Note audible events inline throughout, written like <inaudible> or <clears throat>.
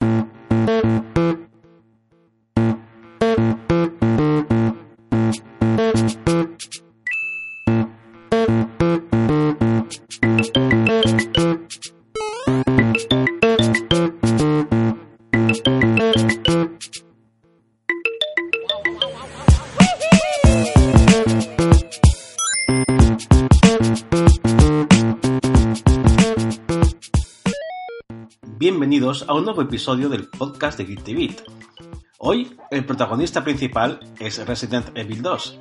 Bienvenidos a un nuevo episodio del podcast de Guilty Beat. Hoy, el protagonista principal es Resident Evil 2.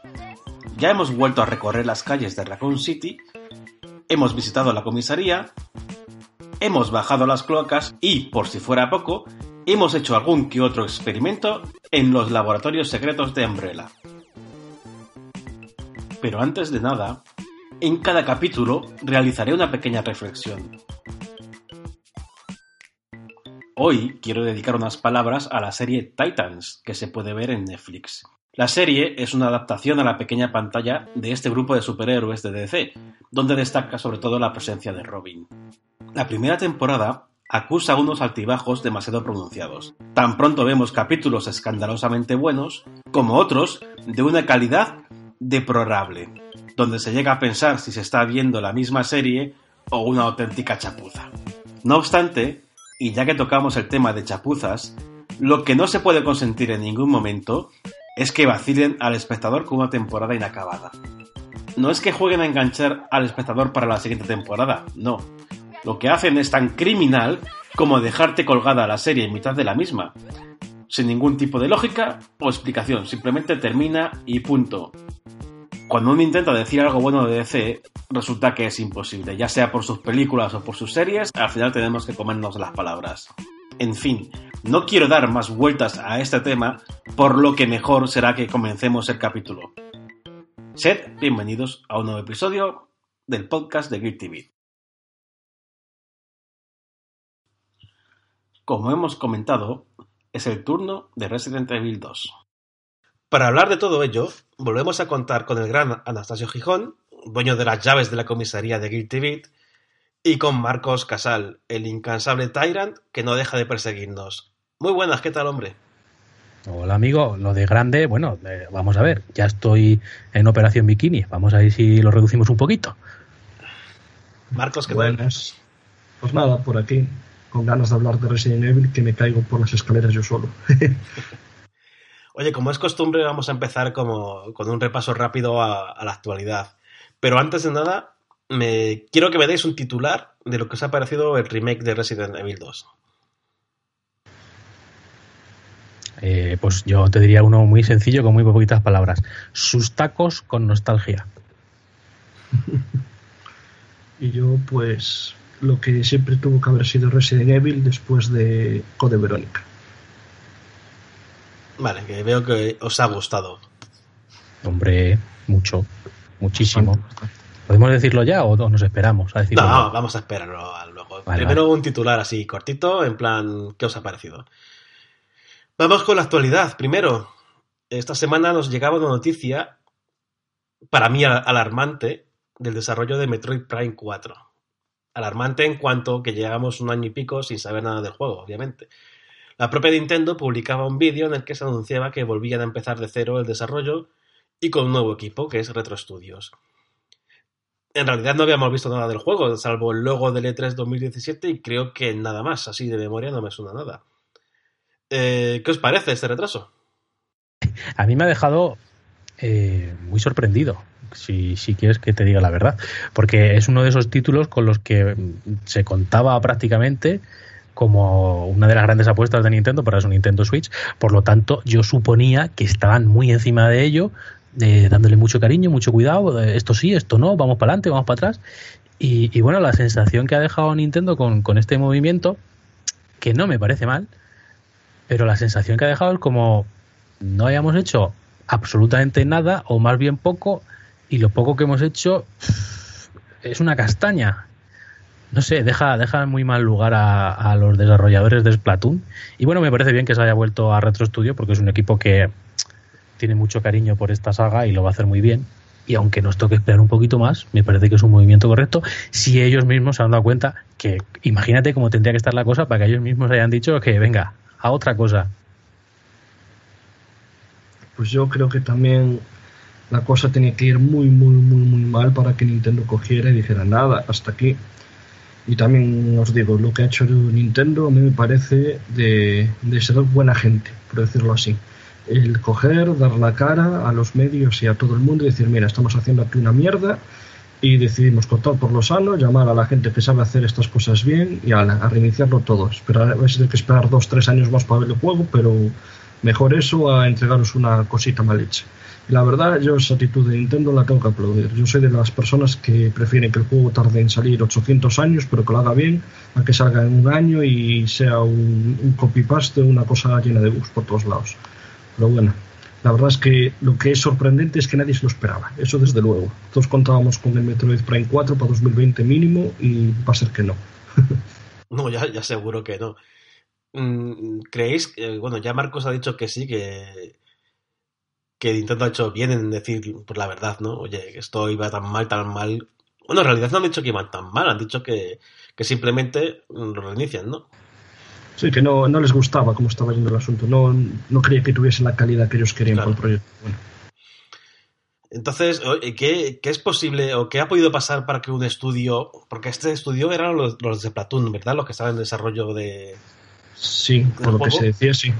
Ya hemos vuelto a recorrer las calles de Raccoon City, hemos visitado la comisaría, hemos bajado las cloacas y, por si fuera poco, hemos hecho algún que otro experimento en los laboratorios secretos de Umbrella. Pero antes de nada, en cada capítulo realizaré una pequeña reflexión. Hoy quiero dedicar unas palabras a la serie Titans, que se puede ver en Netflix. La serie es una adaptación a la pequeña pantalla de este grupo de superhéroes de DC, donde destaca sobre todo la presencia de Robin. La primera temporada acusa unos altibajos demasiado pronunciados. Tan pronto vemos capítulos escandalosamente buenos, como otros de una calidad deplorable, donde se llega a pensar si se está viendo la misma serie o una auténtica chapuza. No obstante, y ya que tocamos el tema de chapuzas, lo que no se puede consentir en ningún momento es que vacilen al espectador con una temporada inacabada. No es que jueguen a enganchar al espectador para la siguiente temporada, no. Lo que hacen es tan criminal como dejarte colgada la serie en mitad de la misma, sin ningún tipo de lógica o explicación, simplemente termina y punto. Cuando uno intenta decir algo bueno de DC, resulta que es imposible, ya sea por sus películas o por sus series, al final tenemos que comernos las palabras. En fin, no quiero dar más vueltas a este tema, por lo que mejor será que comencemos el capítulo. Sed bienvenidos a un nuevo episodio del podcast de Grid TV. Como hemos comentado, es el turno de Resident Evil 2. Para hablar de todo ello, volvemos a contar con el gran Anastasio Gijón, dueño de las llaves de la comisaría de Guilty Beat, y con Marcos Casal, el incansable Tyrant que no deja de perseguirnos. Muy buenas, ¿qué tal, hombre? Hola amigo, lo de grande, bueno, eh, vamos a ver, ya estoy en Operación Bikini, vamos a ver si lo reducimos un poquito. Marcos, ¿qué buenas. Pues nada, por aquí, con ganas de hablar de Resident Evil, que me caigo por las escaleras yo solo. <laughs> Oye, como es costumbre, vamos a empezar como, con un repaso rápido a, a, la actualidad. Pero antes de nada, me, quiero que me deis un titular de lo que os ha parecido el remake de Resident Evil 2. Eh, pues yo te diría uno muy sencillo con muy poquitas palabras. Sus tacos con nostalgia. <laughs> y yo, pues, lo que siempre tuvo que haber sido Resident Evil después de Code Verónica. Vale, que veo que os ha gustado. Hombre, mucho, muchísimo. ¿Podemos decirlo ya o nos esperamos a decirlo? No, vamos a esperarlo luego. Vale, Primero vale. un titular así cortito, en plan, ¿qué os ha parecido? Vamos con la actualidad. Primero, esta semana nos llegaba una noticia, para mí alarmante, del desarrollo de Metroid Prime 4. Alarmante en cuanto que llegamos un año y pico sin saber nada del juego, obviamente. La propia Nintendo publicaba un vídeo en el que se anunciaba que volvían a empezar de cero el desarrollo y con un nuevo equipo, que es Retro Studios. En realidad no habíamos visto nada del juego, salvo el logo del E3 2017 y creo que nada más, así de memoria no me suena nada. Eh, ¿Qué os parece este retraso? A mí me ha dejado eh, muy sorprendido, si, si, quieres que te diga la verdad, porque es uno de esos títulos con los que se contaba prácticamente como una de las grandes apuestas de Nintendo para su Nintendo Switch, por lo tanto yo suponía que estaban muy encima de ello, eh, dándole mucho cariño, mucho cuidado, esto sí, esto no, vamos para adelante, vamos para atrás. Y, y, bueno, la sensación que ha dejado Nintendo con, con este movimiento que no me parece mal, pero la sensación que ha dejado es como no hayamos hecho absolutamente nada, o más bien poco, y lo poco que hemos hecho es una castaña. No sé, deja, deja muy mal lugar a, los desarrolladores de Splatoon. Y bueno, me parece bien que se haya vuelto a Retro Studio porque es un equipo que tiene mucho cariño por esta saga y lo va a hacer muy bien. Y aunque nos toque esperar un poquito más, me parece que es un movimiento correcto. Si ellos mismos se han dado cuenta que, imagínate cómo tendría que estar la cosa para que ellos mismos hayan dicho que venga, a otra cosa. Pues yo creo que también la cosa tenía que ir muy, muy, muy, muy mal para que Nintendo cogiera y dijera nada, hasta aquí. Y también os digo, lo que ha hecho Nintendo a mí me parece de, de ser buena gente, por decirlo así. El coger, dar la cara a los medios y a todo el mundo y decir, mira, estamos haciendo aquí una mierda y decidimos cortar por lo sano, llamar a la gente que sabe hacer estas cosas bien y a, a reiniciarlo todo. Esperar, a veces hay que esperar dos, tres años más para ver el juego, pero mejor eso a entregaros una cosita mal hecha. La verdad, yo esa actitud de Nintendo la tengo que aplaudir. Yo soy de las personas que prefieren que el juego tarde en salir 800 años, pero que lo haga bien, a que salga en un año y sea un, un copy-paste, una cosa llena de bugs por todos lados. Pero bueno, la verdad es que lo que es sorprendente es que nadie se lo esperaba. Eso desde luego. Todos contábamos con el Metroid Prime 4 para 2020 mínimo y va a ser que no. <laughs> no, ya, ya seguro que no. Mm, ¿Creéis que, bueno, ya Marcos ha dicho que sí, que que Nintendo ha hecho bien en decir por la verdad, ¿no? Oye, esto iba tan mal, tan mal. Bueno, en realidad no han dicho que iban tan mal, han dicho que, simplemente lo reinician, ¿no? Sí, que no, no les gustaba cómo estaba yendo el asunto. No, no creía que tuviese la calidad que ellos querían con el proyecto. Entonces, ¿qué, ¿qué, es posible o qué ha podido pasar para que un estudio, porque este estudio eran los, los de Platoon, ¿verdad? Los que estaban en desarrollo de... Sí, por lo que se decía, sí.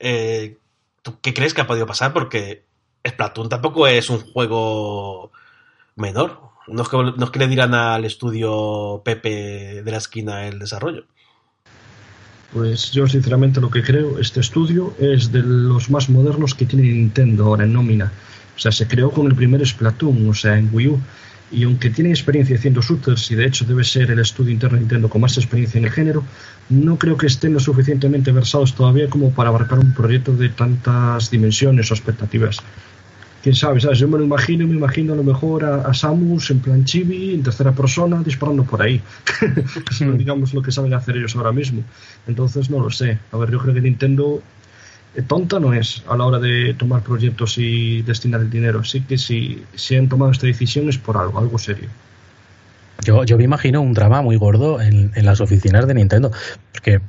Eh, ¿Tú qué crees que ha podido pasar? Porque Splatoon tampoco es un juego menor. No es que, no es que le dirán al estudio Pepe de la esquina el desarrollo. Pues yo sinceramente lo que creo, este estudio es de los más modernos que tiene Nintendo ahora en nómina. O sea, se creó con el primer Splatoon, o sea, en Wii U y aunque tiene experiencia haciendo shooters y de hecho debe ser el estudio interno de Nintendo con más experiencia en el género, no creo que estén lo suficientemente versados todavía como para abarcar un proyecto de tantas dimensiones o expectativas. Quién sabe, ¿sabes? Yo me lo imagino, me imagino a lo mejor a, Samus en plan chibi, en tercera persona, disparando por ahí. <laughs> digamos lo que saben hacer ellos ahora mismo. Entonces no lo sé. A ver, yo creo que Nintendo tonta no es a la hora de tomar proyectos y destinar el dinero. Así que si, si han tomado esta decisión es por algo, algo serio. Yo, yo me imagino un drama muy gordo en, en las oficinas de Nintendo. Porque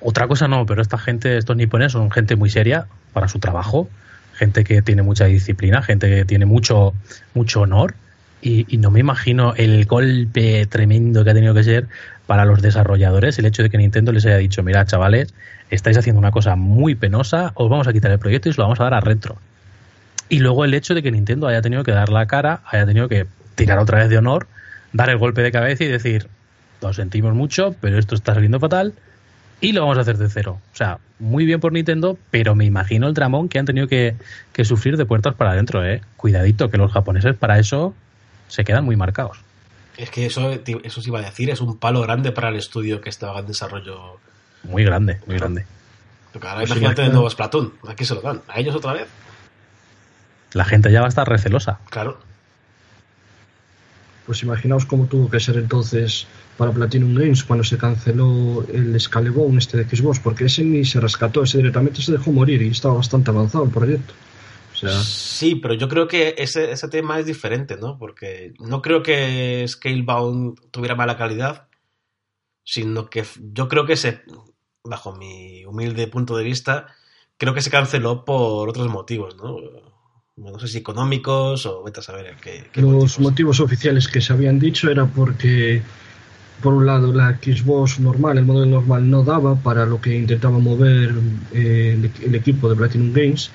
otra cosa no, pero esta gente, estos nipones, son gente muy seria para su trabajo, gente que tiene mucha disciplina, gente que tiene mucho, mucho honor. Y, y, no me imagino el golpe tremendo que ha tenido que ser para los desarrolladores el hecho de que Nintendo les haya dicho, mira, chavales, estáis haciendo una cosa muy penosa, os vamos a quitar el proyecto y os lo vamos a dar a retro. Y luego el hecho de que Nintendo haya tenido que dar la cara, haya tenido que tirar otra vez de honor, dar el golpe de cabeza y decir, lo sentimos mucho, pero esto está saliendo fatal y lo vamos a hacer de cero. O sea, muy bien por Nintendo, pero me imagino el dramón que han tenido que, sufrir de puertas para adentro, ¿eh? Cuidadito, que los japoneses para eso se quedan muy marcados. Es que eso, eso se iba a decir, es un palo grande para el estudio que estaba en desarrollo muy grande, muy grande. Porque ahora pues imagínate de nuevo Splatoon. Aquí se lo dan. ¿A ellos otra vez? La gente ya va a estar recelosa. Claro. Pues imaginaos cómo tuvo que ser entonces para Platinum Games cuando se canceló el Scalebone este de Xbox, porque ese ni se rescató, ese directamente se dejó morir y estaba bastante avanzado el proyecto. Sí, pero yo creo que ese, ese tema es diferente, ¿no? Porque no creo que Scalebound tuviera mala calidad, sino que yo creo que se, bajo mi humilde punto de vista, creo que se canceló por otros motivos, ¿no? No sé si económicos o vete a saber qué. Los motivos. oficiales que se habían dicho era porque, por un lado, la Xbox normal, el modelo normal, no daba para lo que intentaba mover eh, el, equipo de Platinum Games,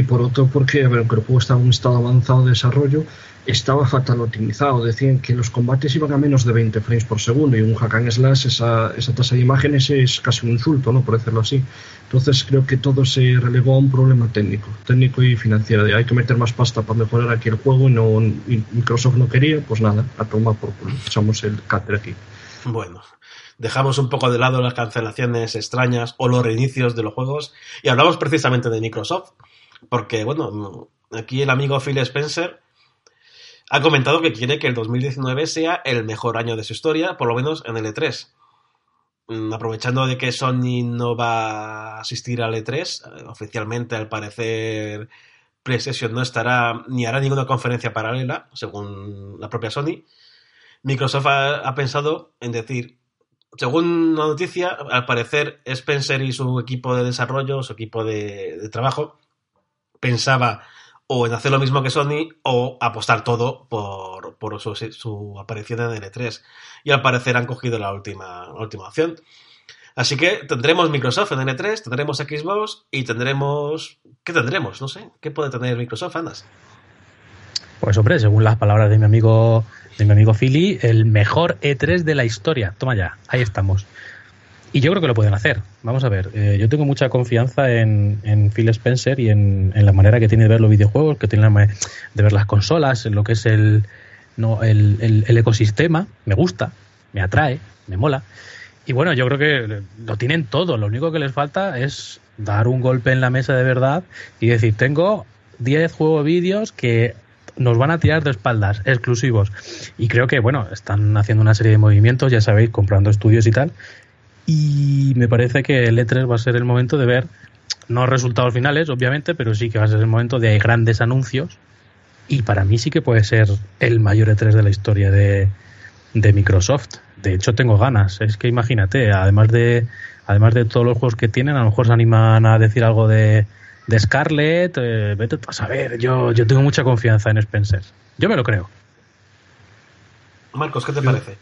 y por otro, porque, ver, el juego estaba en un estado avanzado de desarrollo, estaba fatal optimizado. Decían que los combates iban a menos de 20 frames por segundo y un hack slash, esa, esa tasa de imágenes es casi un insulto, ¿no? por decirlo así. Entonces creo que todo se relegó a un problema técnico, técnico y financiero. Hay que meter más pasta para mejorar aquí el juego y, no, Microsoft no quería, pues nada, a tomar por culo. Echamos el cáter aquí. Bueno, dejamos un poco de lado las cancelaciones extrañas o los reinicios de los juegos y hablamos precisamente de Microsoft, porque bueno, aquí el amigo Phil Spencer ha comentado que quiere que el 2019 sea el mejor año de su historia, por lo menos en el E3. Mm, aprovechando de que Sony no va a asistir al E3, eh, oficialmente al parecer PlayStation no estará ni hará ninguna conferencia paralela, según la propia Sony. Microsoft ha, pensado en decir, según la noticia, al parecer Spencer y su equipo de desarrollo, su equipo de trabajo, pensaba o en hacer lo mismo que Sony o apostar todo por, por su, aparición en L3. Y al parecer han cogido la última, última opción. Así que tendremos Microsoft en N3, tendremos Xbox y tendremos... ¿Qué tendremos? No sé. ¿Qué puede tener Microsoft, Andas? Pues hombre, según las palabras de mi amigo de mi amigo Philly, el mejor E3 de la historia. Toma ya, ahí estamos. Y yo creo que lo pueden hacer. Vamos a ver, eh, yo tengo mucha confianza en, en Phil Spencer y en, la manera que tiene de ver los videojuegos, que tiene de ver las consolas, en lo que es el, no, el, el, ecosistema. Me gusta, me atrae, me mola. Y bueno, yo creo que lo tienen todo. Lo único que les falta es dar un golpe en la mesa de verdad y decir, tengo 10 juegos vídeos que nos van a tirar de espaldas, exclusivos. Y creo que, bueno, están haciendo una serie de movimientos, ya sabéis, comprando estudios y tal, y me parece que el E3 va a ser el momento de ver, no resultados finales, obviamente, pero sí que va a ser el momento de grandes anuncios. Y para mí sí que puede ser el mayor E3 de la historia de, Microsoft. De hecho, tengo ganas. Es que imagínate, además de, además de todos los juegos que tienen, a lo mejor se animan a decir algo de, de Scarlett. Eh, vete a saber, yo, yo tengo mucha confianza en Spencer. Yo me lo creo. Marcos, ¿qué te parece?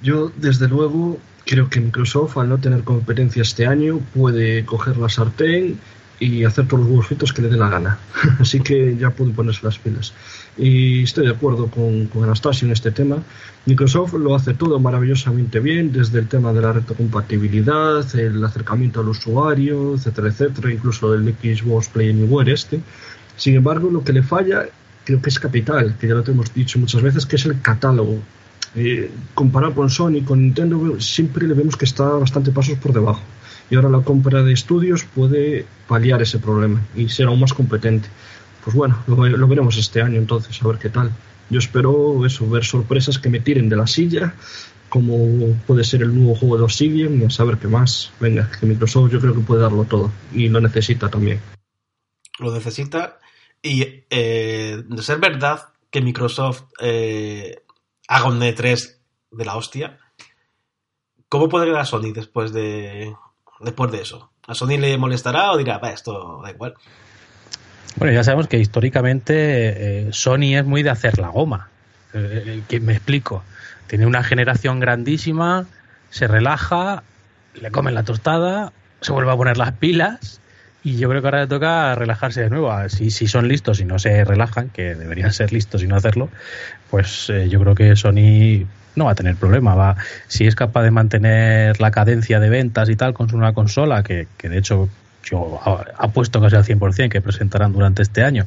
Yo, desde luego, Creo que Microsoft, al no tener competencia este año, puede coger la sartén y hacer todos los huevos que le dé la gana. <laughs> Así que ya puede ponerse las pilas. Y estoy de acuerdo con, con, Anastasio en este tema. Microsoft lo hace todo maravillosamente bien, desde el tema de la retrocompatibilidad, el acercamiento al usuario, etcétera, etcétera, incluso el Xbox Play Anywhere este. Sin embargo, lo que le falla creo que es capital, que ya lo hemos dicho muchas veces, que es el catálogo. Eh, comparado con Sony, con Nintendo, siempre le vemos que está bastante pasos por debajo. Y ahora la compra de estudios puede paliar ese problema y ser aún más competente. Pues bueno, lo, veremos este año entonces, a ver qué tal. Yo espero eso, ver sorpresas que me tiren de la silla, como puede ser el nuevo juego de Obsidian y a saber qué más. Venga, que Microsoft yo creo que puede darlo todo y lo necesita también. Lo necesita y eh, de ser verdad que Microsoft eh, haga un E3 de la hostia, ¿cómo puede quedar Sony después de, después de eso? ¿A Sony le molestará o dirá, va, esto da igual? Bueno, ya sabemos que históricamente eh, Sony es muy de hacer la goma. Eh, eh, que me explico. Tiene una generación grandísima, se relaja, le comen la tostada, se vuelve a poner las pilas y yo creo que ahora le toca relajarse de nuevo. Si, si son listos y no se relajan, que deberían ser listos y no hacerlo, pues eh, yo creo que Sony no va a tener problema. Va, si es capaz de mantener la cadencia de ventas y tal con una consola, que, que de hecho yo apuesto casi al 100% que presentarán durante este año,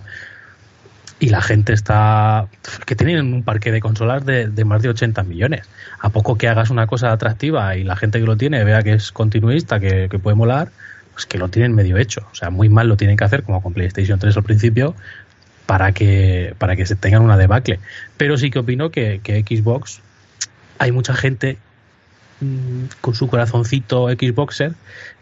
y la gente está. que tienen un parque de consolas de, de, más de 80 millones. A poco que hagas una cosa atractiva y la gente que lo tiene vea que es continuista, que, que puede molar, pues que lo tienen medio hecho. O sea, muy mal lo tienen que hacer, como con PlayStation 3 al principio, para que, para que se tengan una debacle. Pero sí que opino que, Xbox, hay mucha gente mm, con su corazoncito Xboxer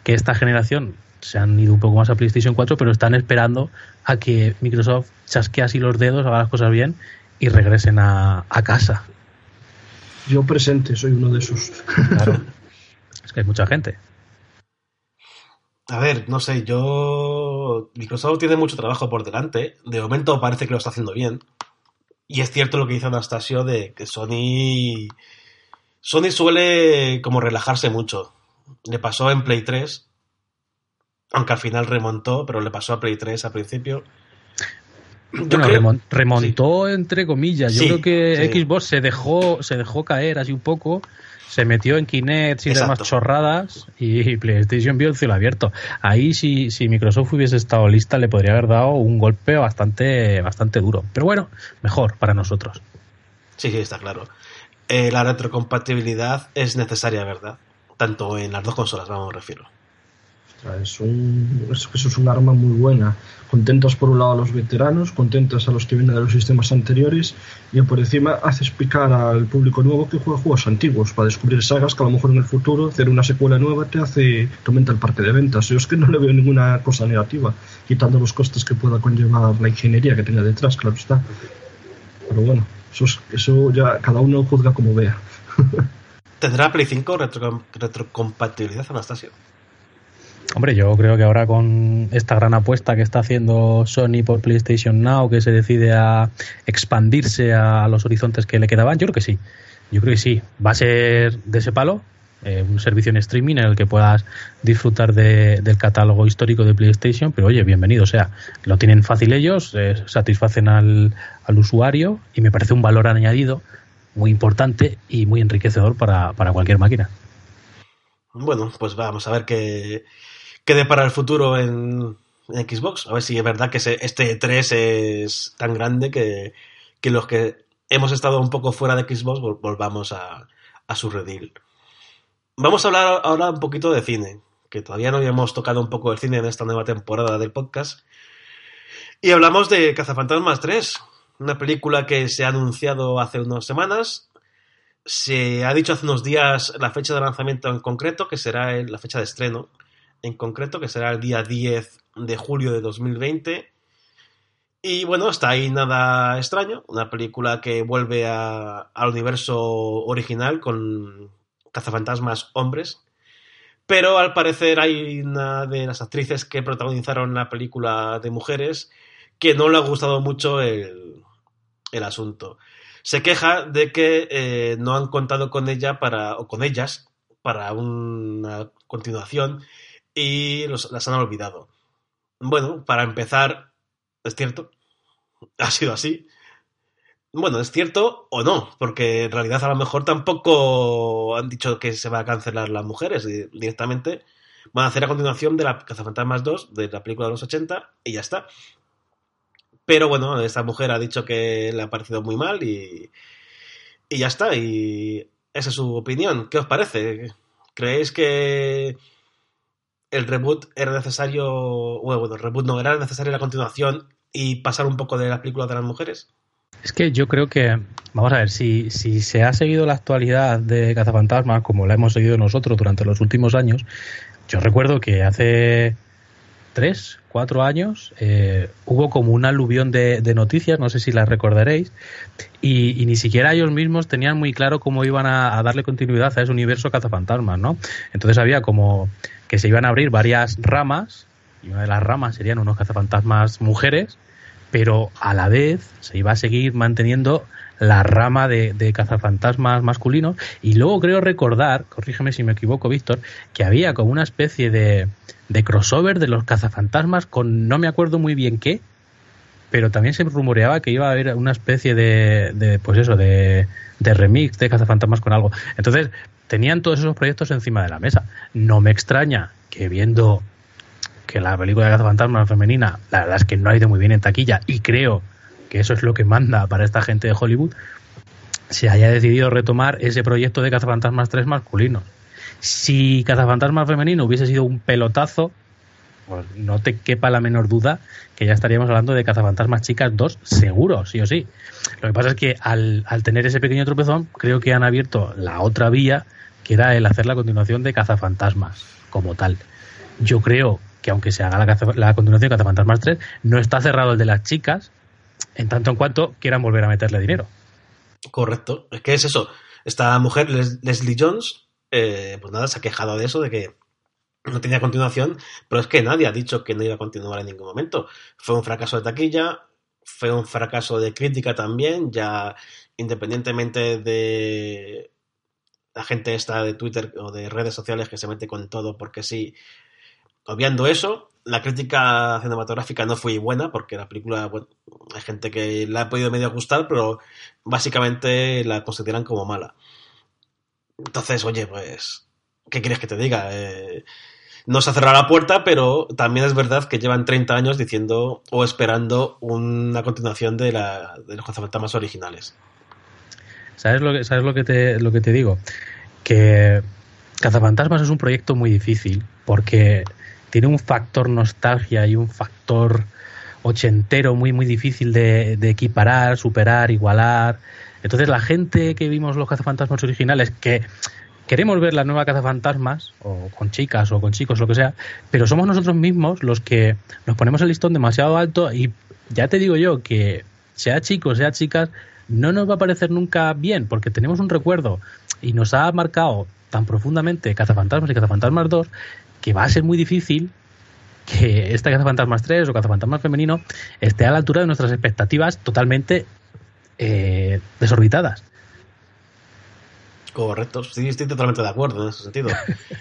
que esta generación se han ido un poco más a PlayStation 4, pero están esperando a que Microsoft chasque así los dedos, haga las cosas bien y regresen a, a casa. Yo presente, soy uno de esos. Claro. <laughs> Es que hay mucha gente. A ver, no sé, yo. Microsoft tiene mucho trabajo por delante. De momento parece que lo está haciendo bien. Y es cierto lo que dice Anastasio de que Sony. Sony suele como relajarse mucho. Le pasó en Play 3. Aunque al final remontó, pero le pasó a Play 3 al principio. remontó entre comillas. Yo creo que Xbox se dejó, se dejó caer así un poco se metió en Kinect y demás chorradas y PlayStation vio el cielo abierto. Ahí si, si Microsoft hubiese estado lista le podría haber dado un golpe bastante, bastante duro. Pero bueno, mejor para nosotros. Sí, sí, está claro. eh, la retrocompatibilidad es necesaria, ¿verdad? Tanto en las dos consolas, vamos, me refiero. Es un, eso es un arma muy buena. Contentas por un lado a los veteranos, contentas a los que vienen de los sistemas anteriores y por encima haces picar al público nuevo que juega juegos antiguos para descubrir sagas que a lo mejor en el futuro hacer una secuela nueva te hace aumenta el parque de ventas. Yo es que no le veo ninguna cosa negativa, quitando los costes que pueda conllevar la ingeniería que tenga detrás, claro está. Pero bueno, eso, eso ya cada uno juzga como vea. <laughs> ¿Tendrá Play 5 retrocompatibilidad, Anastasio? Hombre, yo creo que ahora con esta gran apuesta que está haciendo Sony por PlayStation Now, que se decide a expandirse a los horizontes que le quedaban, yo creo que sí. Yo creo que sí. Va a ser de ese palo, eh, un servicio en streaming en el que puedas disfrutar del catálogo histórico de PlayStation, pero oye, bienvenido, o sea, lo tienen fácil ellos, eh, satisfacen al, al, usuario y me parece un valor añadido muy importante y muy enriquecedor para, para cualquier máquina. Bueno, pues vamos a ver qué, quede para el futuro en, Xbox. A ver si es verdad que este 3 es tan grande que, los que hemos estado un poco fuera de Xbox volvamos a, su redil. Vamos a hablar ahora un poquito de cine, que todavía no habíamos tocado un poco el cine en esta nueva temporada del podcast. Y hablamos de Cazafantasmas 3, una película que se ha anunciado hace unas semanas. Se ha dicho hace unos días la fecha de lanzamiento en concreto, que será la fecha de estreno, en concreto, que será el día 10 de julio de 2020. Y bueno, está ahí nada extraño, una película que vuelve al universo original con cazafantasmas hombres. Pero al parecer hay una de las actrices que protagonizaron la película de mujeres que no le ha gustado mucho el, asunto. Se queja de que eh, no han contado con ella para, o con ellas para una continuación y las han olvidado. Bueno, para empezar, es cierto, <laughs> ha sido así. Bueno, es cierto o no, porque en realidad a lo mejor tampoco han dicho que se va a cancelar las mujeres directamente. Van a hacer a continuación de la Cazafantasmas 2, de la película de los 80, y ya está. Pero bueno, esta mujer ha dicho que le ha parecido muy mal y, y ya está. Y esa es su opinión. ¿Qué os parece? ¿Creéis que el reboot era necesario, bueno, el reboot no, era necesaria la continuación y pasar un poco de la película de las mujeres? Es que yo creo que, vamos a ver, si, si se ha seguido la actualidad de Cazafantasmas como la hemos seguido nosotros durante los últimos años, yo recuerdo que hace tres, cuatro años eh, hubo como un aluvión de, noticias, no sé si las recordaréis, y, ni siquiera ellos mismos tenían muy claro cómo iban a, a darle continuidad a ese universo cazafantasmas, ¿no? Entonces había como que se iban a abrir varias ramas, y una de las ramas serían unos cazafantasmas mujeres, pero a la vez se iba a seguir manteniendo la rama de, cazafantasmas masculinos. Y luego creo recordar, corrígeme si me equivoco, Víctor, que había como una especie de, de crossover de los cazafantasmas con no me acuerdo muy bien qué, pero también se rumoreaba que iba a haber una especie de, de pues eso, de, de remix de cazafantasmas con algo. Entonces, tenían todos esos proyectos encima de la mesa. No me extraña que viendo que la película de Cazafantasmas femenina, la verdad es que no ha ido muy bien en taquilla y creo que eso es lo que manda para esta gente de Hollywood, se haya decidido retomar ese proyecto de Cazafantasmas 3 masculino. Si Cazafantasmas femenino hubiese sido un pelotazo, pues no te quepa la menor duda que ya estaríamos hablando de Cazafantasmas Chicas 2, seguro, sí o sí. Lo que pasa es que al, al tener ese pequeño tropezón, creo que han abierto la otra vía que era el hacer la continuación de Cazafantasmas como tal. Yo creo que aunque se haga la, la continuación de Cazafantasmas 3, no está cerrado el de las chicas, en tanto en cuanto quieran volver a meterle dinero. Correcto. Es que es eso. Esta mujer, Leslie Jones, eh, pues nada, se ha quejado de eso, de que no tenía continuación, pero es que nadie ha dicho que no iba a continuar en ningún momento. Fue un fracaso de taquilla, fue un fracaso de crítica también, ya independientemente de la gente esta de Twitter o de redes sociales que se mete con todo porque sí. Obviando eso, la crítica cinematográfica no fue buena porque la película, bueno, hay gente que la ha podido medio gustar, pero básicamente la consideran como mala. Entonces, oye, pues, ¿qué quieres que te diga? Eh, no se ha la puerta, pero también es verdad que llevan 30 años diciendo o esperando una continuación de, la, de los más originales. ¿Sabes lo que, sabes lo que, te, lo que te digo? Que Cazafantasmas es un proyecto muy difícil porque tiene un factor nostalgia y un factor ochentero muy, muy difícil de equiparar, superar, igualar. Entonces la gente que vimos los cazafantasmas originales, que queremos ver la nueva cazafantasmas, o con chicas o con chicos, lo que sea, pero somos nosotros mismos los que nos ponemos el listón demasiado alto y ya te digo yo que sea chicos, sea chicas, no nos va a parecer nunca bien, porque tenemos un recuerdo y nos ha marcado tan profundamente Cazafantasmas y Cazafantasmas 2 que va a ser muy difícil que esta Cazafantasmas 3 o Cazafantasmas femenino esté a la altura de nuestras expectativas totalmente eh, desorbitadas. Correcto, sí, estoy totalmente de acuerdo en ese sentido.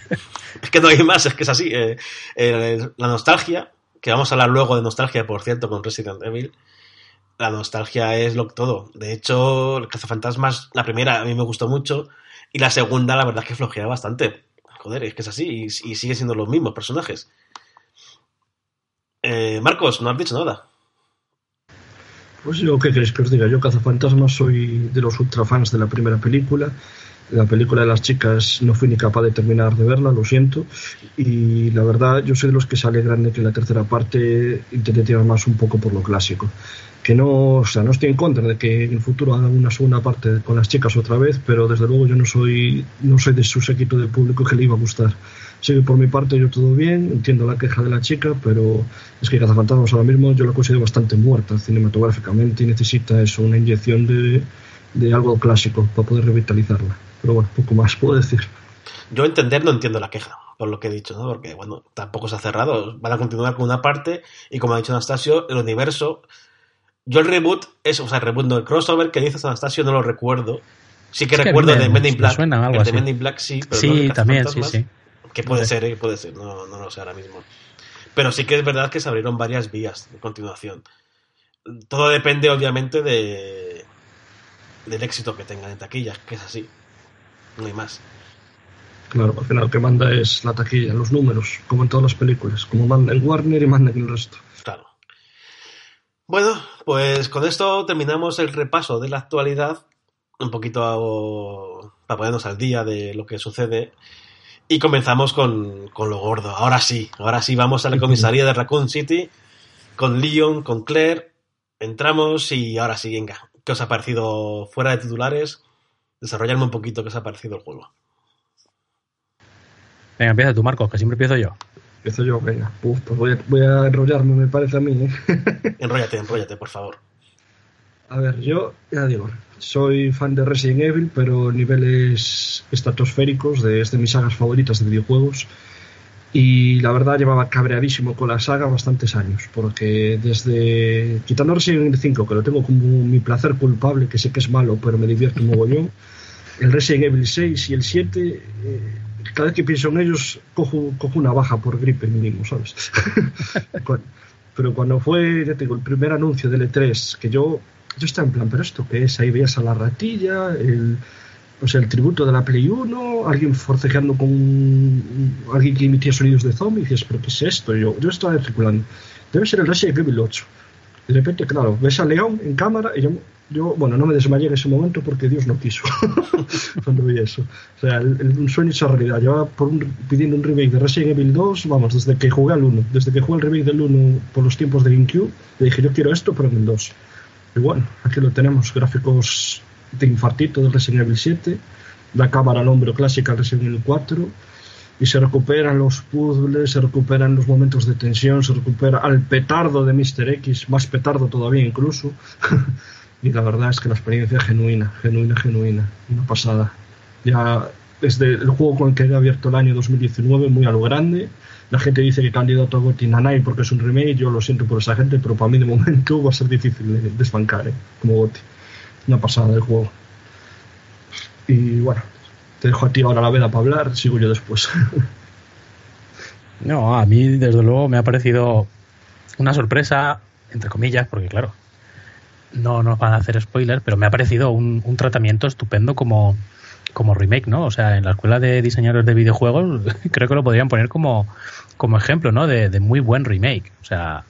<laughs> es que no hay más, es que es así. Eh, eh, la nostalgia, que vamos a hablar luego de nostalgia, por cierto, con Resident Evil, la nostalgia es lo todo. De hecho, el Cazafantasmas, la primera a mí me gustó mucho, y la segunda, la verdad es que flojea bastante. Joder, es que es así, y, y sigue siendo los mismos personajes. Eh, Marcos, no has dicho nada. Pues yo, ¿qué queréis que os diga? Yo, Cazafantasmas, soy de los ultrafans de la primera película. La película de las chicas no fui ni capaz de terminar de verla, lo siento. Y la verdad, yo soy de los que se alegran de que la tercera parte intente tirar más un poco por lo clásico. Que no, o sea, no estoy en contra de que en el futuro hagan una segunda parte con las chicas otra vez, pero desde luego yo no soy, no soy de su séquito de público que le iba a gustar. Así que por mi parte yo todo bien, entiendo la queja de la chica, pero es que Cazafantasmas ahora mismo yo la considero bastante muerta cinematográficamente y necesita eso, una inyección de, de algo clásico para poder revitalizarla. Pero bueno, poco más puedo decir. Yo entender no entiendo la queja, por lo que he dicho, ¿no? Porque, bueno, tampoco se ha cerrado. Van a continuar con una parte y, como ha dicho Anastasio, el universo... Yo el reboot, es, o sea, el reboot, no, el crossover que dices Anastasio no lo recuerdo. Sí que Es que recuerdo me- de Men in Black. suena algo el de así. Men in Black sí, pero Sí, también, sí, sí. Que puede Puede. ser, ¿eh? puede ser, no, no lo sé ahora mismo. Pero sí que es verdad que se abrieron varias vías de continuación. Todo depende, obviamente, de del éxito que tengan en taquillas, que es así. No hay más. Claro, al final lo que manda es la taquilla, los números, como en todas las películas, como manda en Warner y manda en el resto. Claro. Bueno, pues con esto terminamos el repaso de la actualidad, un poquito a- para ponernos al día de lo que sucede. Y comenzamos con, con lo gordo. Ahora sí, ahora sí vamos a la comisaría de Raccoon City con Leon, con Claire. Entramos y ahora sí, venga. ¿Qué os ha parecido fuera de titulares? Desarrollarme un poquito qué os ha parecido el juego. Venga, empieza tú, Marcos, que siempre empiezo yo. Empiezo yo, venga. Uf, pues voy a, voy a enrollarme, me parece a mí. ¿eh? <laughs> Enróllate, enróllate, por favor. A ver, yo ya digo, soy fan de Resident Evil, pero niveles estratosféricos, de, es de mis sagas favoritas de videojuegos. Y la verdad llevaba cabreadísimo con la saga bastantes años, porque desde. Quitando Resident Evil 5, que lo tengo como mi placer culpable, que sé que es malo, pero me divierto un mogollón. El Resident Evil 6 y el 7, eh, cada vez que pienso en ellos, cojo, cojo una baja por gripe mínimo, ¿sabes? <laughs> Pero cuando fue, ya el primer anuncio del E3, que yo, yo estaba en plan, ¿pero esto qué es? Ahí veías a la ratilla, el, o sea, el tributo de la Play 1, alguien forcejeando con alguien que emitía sonidos de zombie, dices, ¿pero qué es esto? Yo, yo estaba circulando, debe ser el Resident Evil 8. De repente, claro, ves a León en cámara y yo, yo, bueno, no me desmayé en ese momento porque Dios no quiso <laughs> cuando vi eso. O sea, el, el- un sueño hecho realidad. Llevaba por un- pidiendo un remake de Resident Evil 2, vamos, desde que jugué al 1. Desde que jugué el remake del 1 por los tiempos de GameCube, le dije, yo quiero esto, pero en el 2. Y bueno, aquí lo tenemos, gráficos de infartito del Resident Evil 7, la cámara al hombro clásica del Resident Evil 4, y se recuperan los puzzles, se recuperan los momentos de tensión, se recupera al petardo de Mr. X, más petardo todavía incluso. <laughs> y la verdad es que la experiencia es genuina, genuina, genuina, una pasada. Ya desde el juego con el que he abierto el año 2019, muy a lo grande. La gente dice que candidato a Gotti Nanai porque es un remake, yo lo siento por esa gente, pero para mí de momento <laughs> va a ser difícil de desbancar ¿eh? como Gotti. Una pasada del juego. Y bueno, te dejo a ti ahora la veda para hablar, sigo yo después. No, a mí desde luego me ha parecido una sorpresa, entre comillas, porque claro, no nos van a hacer spoilers, pero me ha parecido un, un tratamiento estupendo como, como remake, ¿no? O sea, en la escuela de diseñadores de videojuegos <laughs> creo que lo podrían poner como, como ejemplo, ¿no? De, muy buen remake. O sea,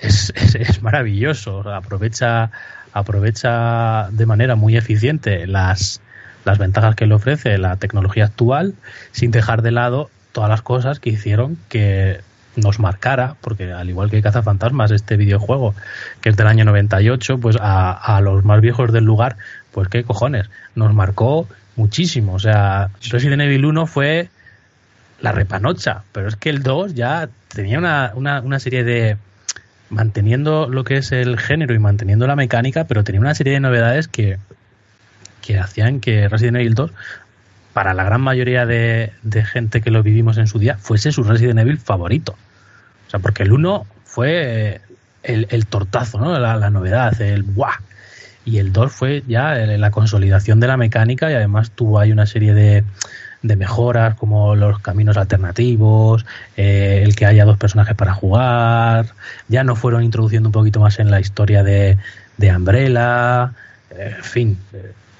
es, es, maravilloso. Aprovecha aprovecha de manera muy eficiente las, las ventajas que le ofrece la tecnología actual, sin dejar de lado todas las cosas que hicieron que nos marcara, porque al igual que Cazafantasmas, este videojuego, que es del año 98, pues a, a los más viejos del lugar, pues qué cojones, nos marcó muchísimo. O sea, Resident Evil 1 fue la repanocha, pero es que el 2 ya tenía una, una, una serie de manteniendo lo que es el género y manteniendo la mecánica, pero tenía una serie de novedades que, que hacían que Resident Evil 2, para la gran mayoría de, de, gente que lo vivimos en su día, fuese su Resident Evil favorito. O sea, porque el 1 fue el, el tortazo, ¿no? La, la, novedad, el ¡buah! Y el 2 fue ya la consolidación de la mecánica y además tuvo ahí una serie de, de mejoras como los caminos alternativos, eh, el que haya dos personajes para jugar, ya no fueron introduciendo un poquito más en la historia de, de Umbrella, eh, en fin,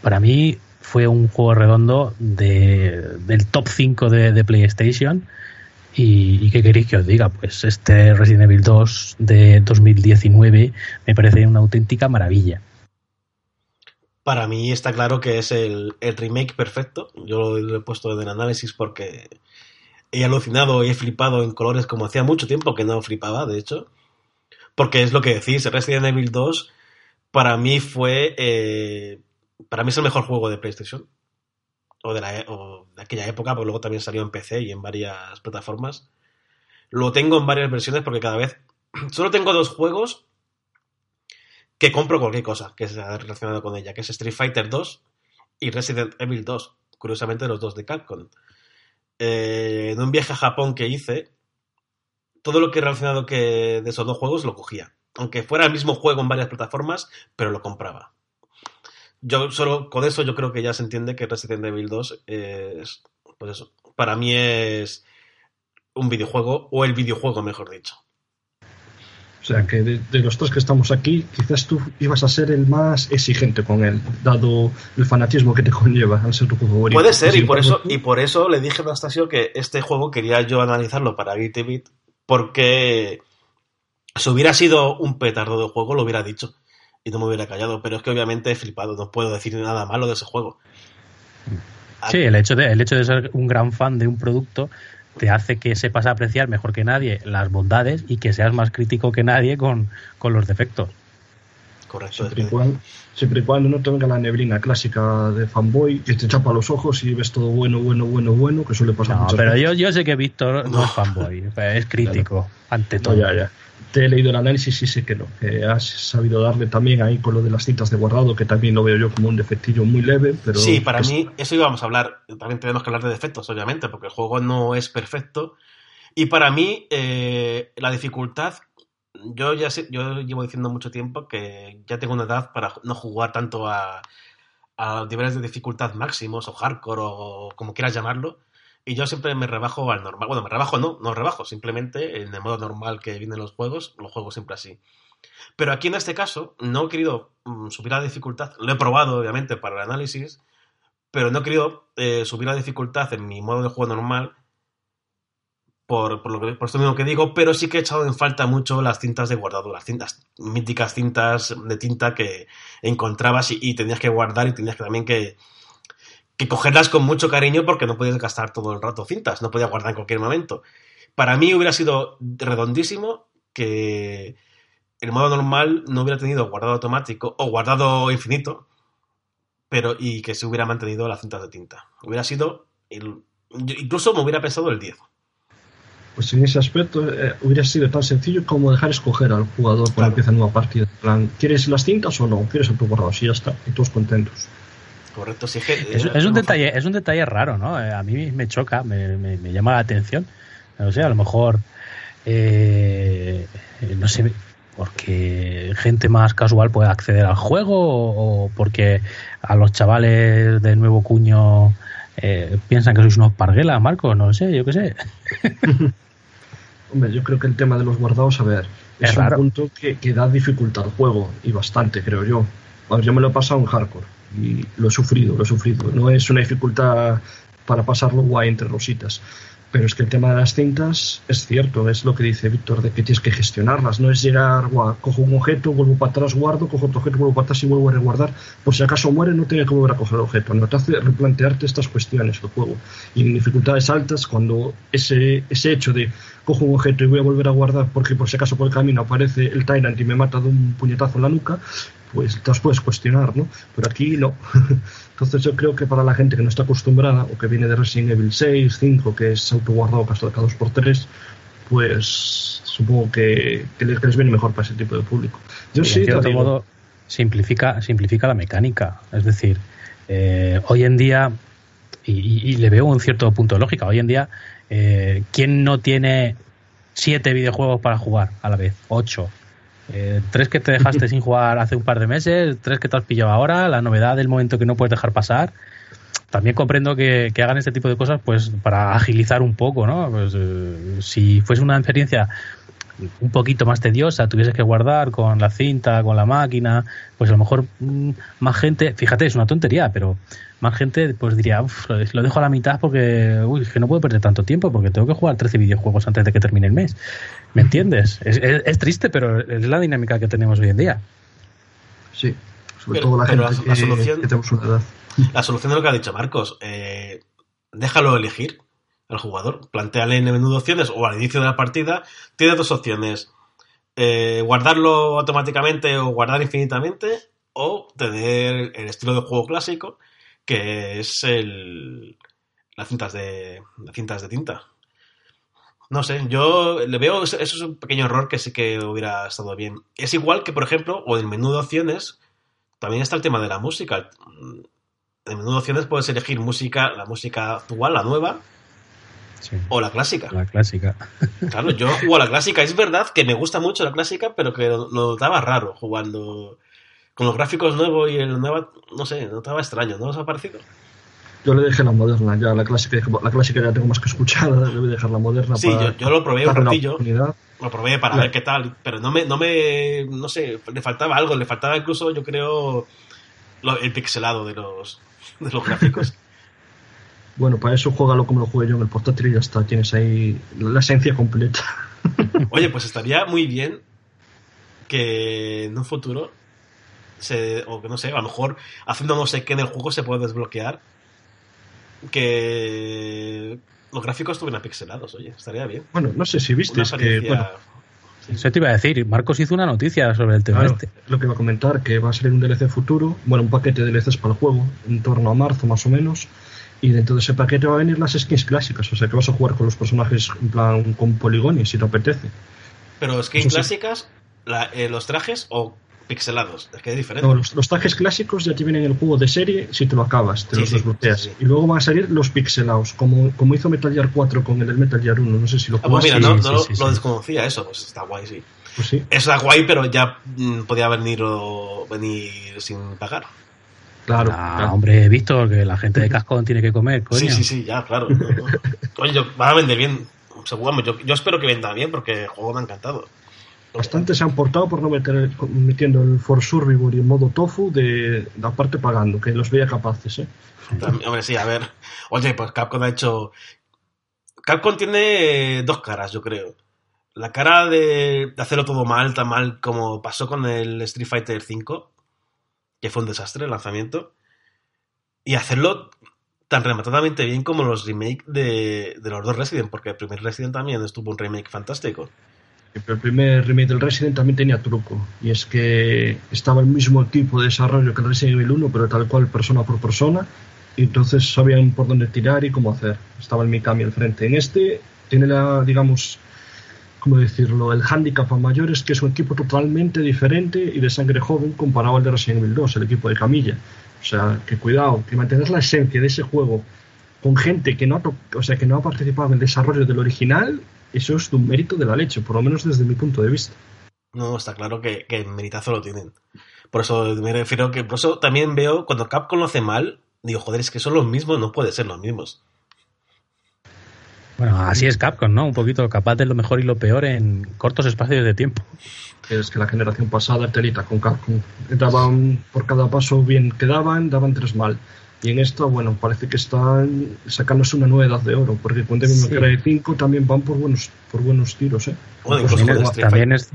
para mí fue un juego redondo de, del top 5 de, de PlayStation. Y, y, qué queréis que os diga? Pues este Resident Evil 2 de 2019 me parece una auténtica maravilla para mí está claro que es el, el remake perfecto. Yo lo, he puesto en análisis porque he alucinado y he flipado en colores como hacía mucho tiempo que no flipaba, de hecho. Porque es lo que decís, Resident Evil 2 para mí fue... Eh, para mí es el mejor juego de PlayStation. O de, la, o de aquella época, porque luego también salió en PC y en varias plataformas. Lo tengo en varias versiones porque cada vez... <clears throat> Solo tengo dos juegos que compro cualquier cosa que sea relacionado con ella, que es Street Fighter 2 y Resident Evil 2, curiosamente los dos de Capcom. Eh, en un viaje a Japón que hice, todo lo que relacionado que de esos dos juegos lo cogía. Aunque fuera el mismo juego en varias plataformas, pero lo compraba. Yo solo con eso yo creo que ya se entiende que Resident Evil 2 es, pues eso, para mí es un videojuego, o el videojuego mejor dicho. O sea que de, de, los tres que estamos aquí, quizás tú ibas a ser el más exigente con él, dado el fanatismo que te conlleva al ser tu juego favorito. Puede ser, y por, eso, y por eso le dije a Anastasio que este juego quería yo analizarlo para Gitebit, porque si hubiera sido un petardo de juego, lo hubiera dicho y no me hubiera callado, pero es que obviamente he flipado, no puedo decir nada malo de ese juego. Sí, el hecho de, el hecho de ser un gran fan de un producto te hace que sepas apreciar mejor que nadie las bondades y que seas más crítico que nadie con, con los defectos. Correcto. Siempre y, cuando, siempre y cuando no tenga la neblina clásica de fanboy que te chapa los ojos y ves todo bueno, bueno, bueno, bueno, que suele pasar No, pero yo, yo, sé que Víctor no, no es <laughs> fanboy, es crítico, claro. ante todo. No, ya, ya. Te he leído el análisis y sé que no, que has sabido darle también ahí con lo de las cintas de guardado, que también lo veo yo como un defectillo muy leve, pero... Sí, para mí, eso íbamos a hablar, también tenemos que hablar de defectos, obviamente, porque el juego no es perfecto, y para mí, eh, la dificultad yo ya sé, yo llevo diciendo mucho tiempo que ya tengo una edad para no jugar tanto a, a niveles de dificultad máximos o hardcore o como quieras llamarlo. Y yo siempre me rebajo al normal. Bueno, me rebajo no, no rebajo, simplemente en el modo normal que vienen los juegos, los juego siempre así. Pero aquí en este caso no he querido mm, subir la dificultad, lo he probado obviamente para el análisis, pero no he querido eh, subir la dificultad en mi modo de juego normal por, por, lo que, por esto mismo que digo, pero sí que he echado en falta mucho las cintas de guardado, las cintas, míticas cintas de tinta que encontrabas y, y tenías que guardar y tenías que también que, que, cogerlas con mucho cariño porque no podías gastar todo el rato cintas, no podías guardar en cualquier momento. Para mí hubiera sido redondísimo que el modo normal no hubiera tenido guardado automático o guardado infinito, pero y que se hubiera mantenido las cintas de tinta. Hubiera sido, el, incluso me hubiera pensado el 10 pues en ese aspecto eh, hubiera sido tan sencillo como dejar escoger al jugador cuando claro. empieza nueva partida. Plan, ¿quieres las cintas o no? ¿Quieres el tu guardado? Sí, ya está. Y todos contentos. Correcto, sí, que, es, es, un detalle, es un detalle raro, ¿no? Eh, a mí me choca, me, me, me llama la atención. No sé, a lo mejor, eh, no sé, porque gente más casual puede acceder al juego o, o porque a los chavales de nuevo cuño eh, piensan que sois unos parguelas, Marcos, no lo sé, yo qué sé. <laughs> Hombre, yo creo que el tema de los guardados, a ver, es, es un raro. punto que, que, da dificultad al juego, y bastante, creo yo. Ver, yo me lo he pasado en hardcore, y lo he sufrido, lo he sufrido. No es una dificultad para pasarlo guay entre rositas. Pero es que el tema de las cintas es cierto, es lo que dice Víctor, de que tienes que gestionarlas. No es llegar, guau, cojo un objeto, vuelvo para atrás, guardo, cojo otro objeto, vuelvo para atrás y vuelvo a resguardar. Por si acaso muere, no tengo que volver a coger el objeto. No te hace replantearte estas cuestiones el juego. Y en dificultades altas, cuando ese, ese hecho de cojo un objeto y voy a volver a guardar porque por si acaso por el camino aparece el Tyrant y me mata de un puñetazo en la nuca, pues te las puedes cuestionar, ¿no? Pero aquí no. <laughs> Entonces yo creo que para la gente que no está acostumbrada o que viene de Resident Evil 6, 5, que es autoguardado cada 2x3, pues supongo que, que, les, que, les, viene mejor para ese tipo de público. Yo sí, de otro modo, simplifica, simplifica la mecánica. Es decir, eh, hoy en día, y, y, y, le veo un cierto punto de lógica, hoy en día, eh, ¿quién no tiene siete videojuegos para jugar a la vez? Ocho. Eh, tres que te dejaste sin jugar hace un par de meses, tres que te has pillado ahora, la novedad del momento que no puedes dejar pasar. También comprendo que, hagan este tipo de cosas pues para agilizar un poco, ¿no? Pues, eh, si fuese una experiencia un poquito más tediosa, tuvieses que guardar con la cinta, con la máquina, pues a lo mejor mmm, más gente, fíjate, es una tontería, pero más gente pues diría, uff, lo dejo a la mitad porque uy, es que no puedo perder tanto tiempo porque tengo que jugar 13 videojuegos antes de que termine el mes. ¿Me entiendes? Es, es, es triste, pero es la dinámica que tenemos hoy en día. Sí, sobre pero, todo la gente la, solución, que tenemos una edad. <laughs> La solución de lo que ha dicho Marcos, eh, déjalo elegir al jugador, planteale en el menú de opciones o al inicio de la partida, tiene dos opciones. Eh, guardarlo automáticamente o guardar infinitamente o tener el estilo de juego clásico que es el las cintas de las cintas de tinta no sé yo le veo eso es un pequeño error que sí que hubiera estado bien es igual que por ejemplo o en el menú de opciones también está el tema de la música en el menú de opciones puedes elegir música la música actual la nueva Sí. O la clásica. La clásica. <laughs> Claro, yo juego a la clásica. Es verdad que me gusta mucho la clásica, pero que lo, lo notaba raro jugando. Con los gráficos nuevos y el nuevo, no sé, notaba extraño, ¿no os ha parecido? Yo le dejé la moderna, ya la clásica, la clásica ya tengo más que escuchada, <laughs> le voy a dejar la moderna. Sí, para, yo, yo, lo probé un ratillo, lo probé para ver qué tal, pero no me, no me, no sé, le faltaba algo, le faltaba incluso, yo creo, lo, el pixelado de los, de los gráficos. <laughs> Bueno, para eso juégalo como lo jugué yo en el portátil y ya está, tienes ahí la esencia completa. Oye, pues estaría muy bien que en un futuro, se, o que no sé, a lo mejor haciendo no sé qué en el juego se puede desbloquear, que los gráficos estuvieran pixelados, oye, estaría bien. Bueno, no sé si viste que... Bueno, eso te iba a decir, Marcos hizo una noticia sobre el tema claro, este. Lo que iba a comentar, que va a salir un DLC futuro, bueno, un paquete de DLCs para el juego, en torno a marzo más o menos, y dentro de ese paquete va a venir las skins clásicas, o sea que vas a jugar con los personajes en plan con poligones si te apetece. Pero skins Eso clásicas, sí. la, eh, los trajes o pixelados, es que es diferente. No, los, los, trajes clásicos ya te vienen en el juego de serie si te lo acabas, te sí, los desbloqueas. Sí, y luego van a salir los pixelados, como, como hizo Metal Gear 4 con el del Metal Gear 1, no sé si lo ah, pues mira, no, no lo desconocía eso, pues está guay, sí. Pues sí. Está guay, pero ya mmm, podía venir, o, venir sin pagar. Claro, ah, claro, hombre, Víctor, que la gente de Cascón tiene que comer, coño. Sí, sí, sí, ya, claro. No, no. <laughs> Oye, van a vender bien, seguro. Yo, yo, espero que venda bien porque el juego me ha encantado. Bastante se han portado por no meter metiendo el For Survivor y el modo tofu de, aparte pagando, que los veía capaces, ¿eh? Hombre, sí, a ver. Oye, pues Capcom ha hecho. Capcom tiene dos caras, yo creo. La cara de, de hacerlo todo mal, tan mal como pasó con el Street Fighter V, que fue un desastre el lanzamiento, y hacerlo tan rematadamente bien como los remakes de, de, los dos Resident, porque el primer Resident también estuvo un remake fantástico. Pero el primer remake del Resident también tenía truco, y es que estaba el mismo equipo de desarrollo que el Resident Evil 1, pero tal cual persona por persona, y entonces sabían por dónde tirar y cómo hacer. Estaba el Mikami al frente. En este tiene la, digamos, ¿cómo decirlo? El hándicap a mayor es que es un equipo totalmente diferente y de sangre joven comparado al de Resident Evil 2, el equipo de Camilla. O sea, que cuidado, que mantener la esencia de ese juego con gente que no ha, o sea, que no ha participado en el desarrollo del original, eso es un mérito de la leche, por lo menos desde mi punto de vista. No, está claro que, que meritazo lo tienen. Por eso me refiero que, por eso también veo, cuando Capcom lo hace mal, digo, joder, es que son los mismos, no puede ser los mismos. Bueno, así es Capcom, ¿no? Un poquito capaz de lo mejor y lo peor en cortos espacios de tiempo. Es que la generación pasada, telita con Capcom, daban por cada paso bien que daban, daban tres mal. Y en esta, bueno, parece que están sacándose una nueva edad de oro, porque con Devil May Cry 5 también van por buenos, por buenos tiros, ¿eh? Bueno, Pues incluso también, es-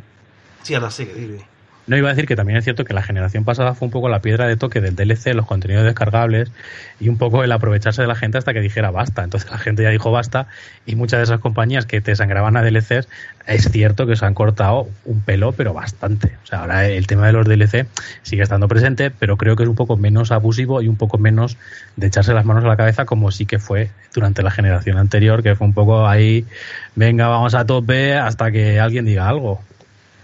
Sí, ahora sí, que dime. No iba a decir que también es cierto que la generación pasada fue un poco la piedra de toque del DLC, los contenidos descargables y un poco el aprovecharse de la gente hasta que dijera basta. Entonces la gente ya dijo basta y muchas de esas compañías que te sangraban a DLCs es cierto que se han cortado un pelo, pero bastante. O sea, ahora el tema de los DLC sigue estando presente, pero creo que es un poco menos abusivo y un poco menos de echarse las manos a la cabeza como sí que fue durante la generación anterior, que fue un poco ahí, venga, vamos a tope hasta que alguien diga algo.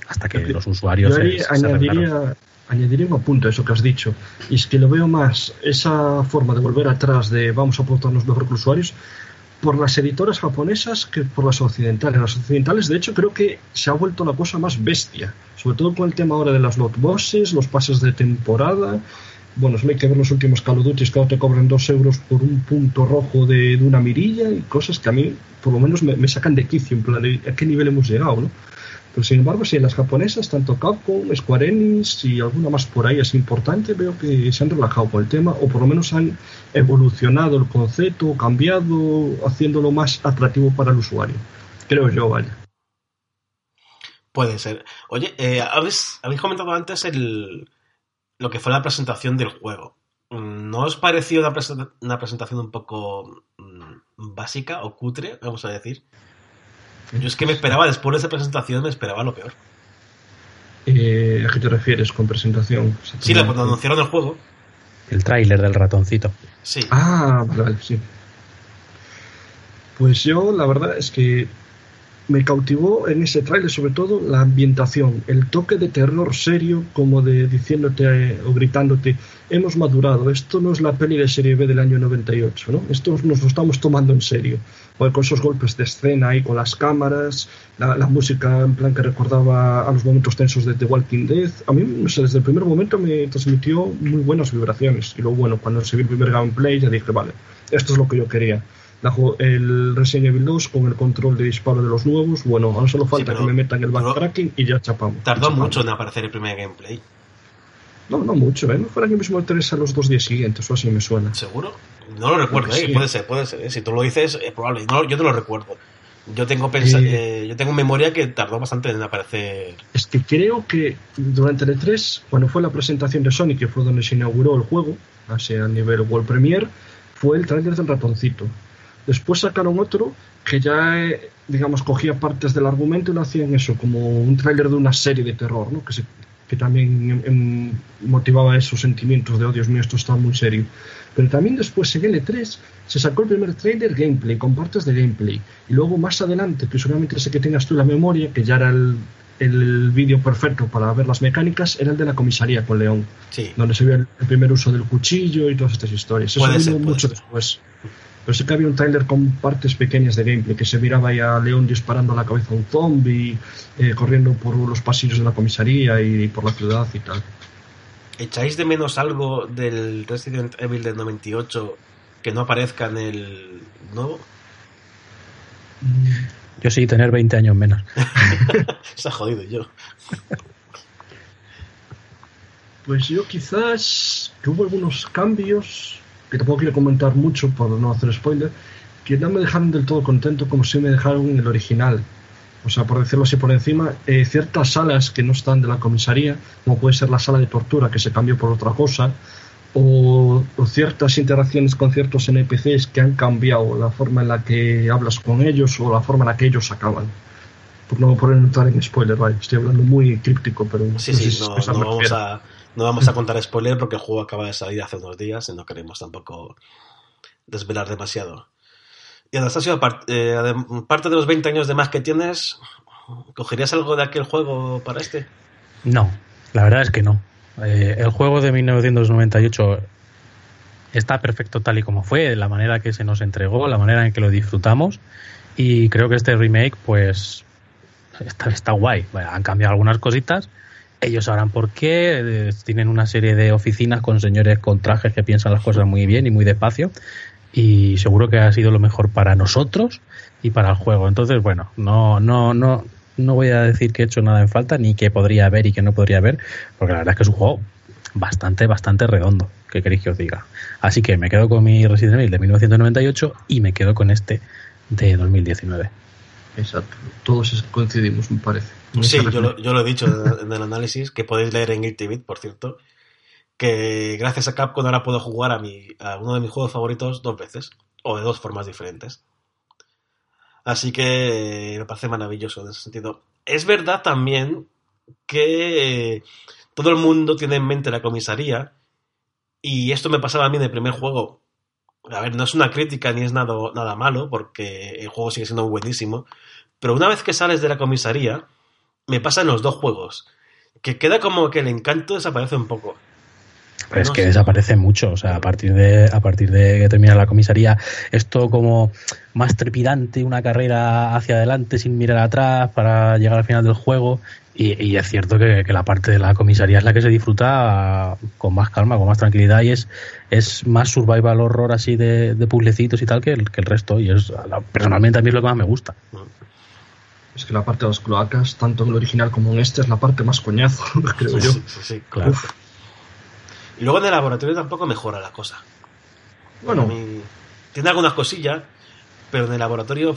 Hasta que los usuarios se, se añadiría, añadiría un apunte a eso que has dicho. Y es que lo veo más, esa forma de volver atrás de vamos a aportarnos mejor que los usuarios, por las editoras japonesas que por las occidentales. Las occidentales, de hecho, creo que se ha vuelto la cosa más bestia. Sobre todo con el tema ahora de las lot boxes, los pases de temporada. Bueno, solo hay que ver los últimos Call of Duty que ahora te cobran dos euros por un punto rojo de, de una mirilla y cosas que a mí, por lo menos, me, me sacan de quicio. En plan, ¿a qué nivel hemos llegado, no? Pero sin embargo, si en las japonesas, tanto Capcom, Square Enix y alguna más por ahí es importante, veo que se han relajado con el tema o por lo menos han evolucionado el concepto, cambiado, haciéndolo más atractivo para el usuario. Creo yo, vaya. Puede ser. Oye, eh, habéis, habéis comentado antes el, lo que fue la presentación del juego. ¿No os pareció una presentación un poco mm, básica o cutre, vamos a decir? Yo es que me esperaba, después de esa presentación, me esperaba lo peor. Eh, ¿A qué te refieres con presentación? Sí, la- cuando anunciaron el juego, El tráiler del ratoncito. sí. Ah, vale, vale, sí. Pues yo, la verdad es que me cautivó en ese tráiler sobre todo la ambientación, el toque de terror serio, como de diciéndote eh, o gritándote, hemos madurado, esto no es la peli de serie B del año 98, ¿no? Esto nos lo estamos tomando en serio. Con esos golpes de escena ahí, con las cámaras, la, la música en plan que recordaba a los momentos tensos de The Walking Dead. A mí, no sé, desde el primer momento me transmitió muy buenas vibraciones. Y luego, bueno, cuando vio el primer gameplay ya dije, vale, esto es lo que yo quería. La el Resident Evil 2 con el control de disparo de los nuevos, bueno, ahora solo falta que me metan el backtracking y ya chapamos. Tardó Chapamos. mucho en aparecer el primer gameplay. No, no mucho, ¿eh? No fuera que mismo el 3 a los dos días siguientes, o así me suena. ¿Seguro? No lo recuerdo, ¿eh? sí. Puede ser, puede ser. ¿eh? Si tú lo dices, es probable. No, yo no lo recuerdo. Yo tengo, pensa- Eh. eh, yo tengo en memoria que tardó bastante en aparecer. Es que creo que durante el E3, cuando fue la presentación de Sonic, que fue donde se inauguró el juego, así a nivel World Premiere, fue el tráiler del ratoncito. Después sacaron otro que ya, eh, digamos, cogía partes del argumento y lo hacían eso, como un tráiler de una serie de terror, ¿no? Que, se- que también em, em, motivaba esos sentimientos de, oh Dios mío, esto está muy serio. Pero también después en L3 se sacó el primer trailer gameplay, con partes de gameplay. Y luego más adelante, que seguramente sé que tengas tú la memoria, que ya era el, el vídeo perfecto para ver las mecánicas, era el de la comisaría con León, Sí. donde se vio el, primer uso del cuchillo y todas estas historias. Eso Puede vino mucho después. Pero sí que había un trailer con partes pequeñas de gameplay, que se miraba ahí a León disparando a la cabeza a un zombie, eh, corriendo por los pasillos de la comisaría y por la ciudad y tal. ¿Echáis de menos algo del Resident Evil del 98 que no aparezca en el nuevo? Yo sí, tener 20 años menos. <laughs> Se ha jodido yo. Pues yo quizás que hubo algunos cambios, que tampoco quiero comentar mucho por no hacer spoiler, que no me dejaron del todo contento como si me dejaron en el original. O sea, por decirlo así por encima, eh, ciertas salas que no están de la comisaría, como puede ser la sala de tortura que se cambió por otra cosa, o, o ciertas interacciones con ciertos NPCs que han cambiado la forma en la que hablas con ellos o la forma en la que ellos acaban. Por no poder entrar en spoiler, vale, estoy hablando muy críptico, pero Sí, no sí, no, no vamos a, no vamos a <laughs> contar spoiler porque el juego acaba de salir hace unos días y no queremos tampoco desvelar demasiado. Y Anastasio, eh, aparte de los 20 años de más que tienes, ¿cogerías algo de aquel juego para este? No, la verdad es que no. Eh, el juego de 1998 está perfecto tal y como fue, la manera que se nos entregó, la manera en que lo disfrutamos. Y creo que este remake, pues, está, está guay. Bueno, han cambiado algunas cositas. Ellos sabrán por qué. eh, Tienen una serie de oficinas con señores con trajes que piensan las cosas muy bien y muy despacio. Y seguro que ha sido lo mejor para nosotros y para el juego. Entonces, bueno, no, no, no, no voy a decir que he hecho nada en falta, ni que podría haber y que no podría haber, porque la verdad es que es un juego bastante, bastante redondo, que queréis que os diga. Así que me quedo con mi Resident Evil de 1998 y me quedo con este de 2019. Exacto, todos coincidimos, me parece. Sí, yo lo, yo lo, he dicho en el análisis, que podéis leer en Guilty por cierto, que gracias a Capcom ahora puedo jugar a, mi, a uno de mis juegos favoritos dos veces, o de dos formas diferentes. Así que me parece maravilloso en ese sentido. Es verdad también que todo el mundo tiene en mente la comisaría, y esto me pasaba a mí en el primer juego. A ver, no es una crítica ni es nada, nada malo, porque el juego sigue siendo buenísimo, pero una vez que sales de la comisaría, me pasa en los dos juegos, que queda como que el encanto desaparece un poco. es que desaparece mucho, o sea, a partir de a partir de que termina la comisaría, esto como más trepidante, una carrera hacia adelante sin mirar atrás para llegar al final del juego. Y, es cierto que, la parte de la comisaría es la que se disfruta con más calma, con más tranquilidad y es, es más survival horror así de, de puzzlecitos y tal que el, que el resto. Y es personalmente a mí es lo que más me gusta. Es que la parte de las cloacas, tanto en el original como en este, es la parte más coñazo, <laughs> creo yo. Sí, sí, claro. Y luego en el laboratorio tampoco mejora la cosa. Bueno. tiene algunas cosillas, pero en el laboratorio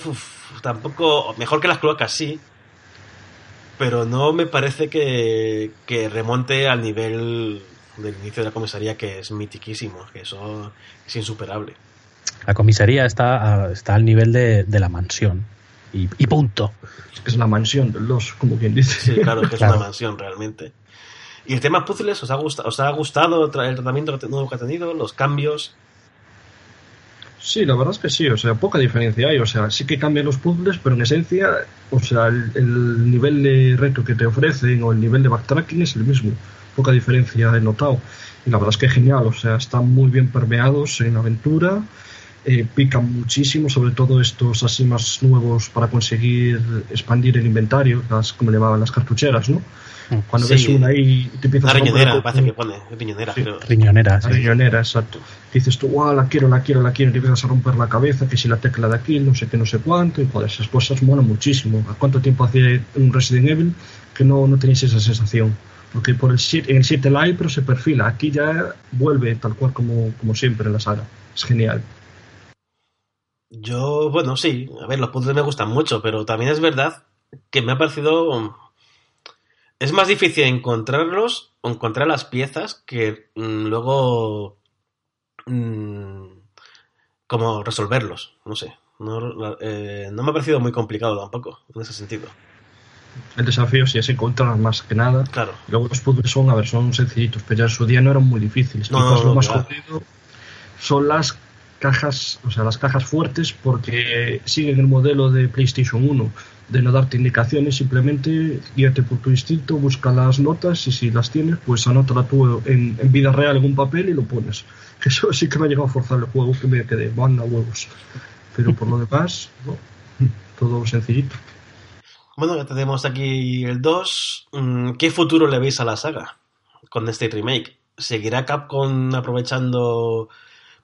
tampoco. Mejor que las cloacas, sí. Pero no me parece que, que remonte al nivel del inicio de la comisaría, que es mitiquísimo, que eso es insuperable. La comisaría está, está al nivel de, de la mansión y, punto. Es la mansión de los, como quien dice. Sí, claro, que es una mansión realmente. ¿Y el tema puzzles os ha, gustado, os ha gustado el tratamiento nuevo que ha tenido, los cambios? Sí, la verdad es que sí, o sea, poca diferencia hay, o sea, sí que cambian los puzzles, pero en esencia, o sea, el, nivel de reto que te ofrecen o el nivel de backtracking es el mismo, poca diferencia he notado. Y la verdad es que genial, o sea, están muy bien permeados en aventura, eh, pican muchísimo, sobre todo estos así más nuevos para conseguir expandir el inventario, las como le llamaban las cartucheras, ¿no? Cuando ves una ahí te empiezas a riñonera, parece que pone, riñonera, Riñonera, sí. Riñonera, exacto. Dices tú, wow, la quiero, la quiero, la quiero, y te empiezas a romper la cabeza, que si la tecla de aquí, no sé qué, no sé cuánto, y joder, esas cosas molan muchísimo. ¿A cuánto tiempo hacía un Resident Evil que no, no tenéis esa sensación? Porque por el en el 7 la hay, pero se perfila. Aquí ya vuelve tal cual como, como siempre en la saga. Es genial. Yo, bueno, sí, a ver, los puzzles me gustan mucho, pero también es verdad que me ha parecido... Es más difícil encontrarlos o encontrar las piezas que mm, luego... Mm, como resolverlos, no sé. Eh, no, me ha parecido muy complicado tampoco, en ese sentido. El desafío sí es encontrar más que nada. Claro. luego los puzzles son, a ver, son sencillitos, pero ya en su día no eran muy difíciles. No, lo más jodido son las cajas, o sea, las cajas fuertes porque siguen el modelo de PlayStation 1 de no darte indicaciones, simplemente guíate por tu instinto, busca las notas y si las tienes, pues anótala tú en, en vida real en un papel y lo pones. <laughs> Eso sí que me ha llegado a forzar el juego, que me quedé, van a huevos. Pero por lo demás, todo sencillito. Bueno, ya tenemos aquí el 2. Mm, ¿Qué futuro le veis a la saga con este remake? ¿Seguirá Capcom aprovechando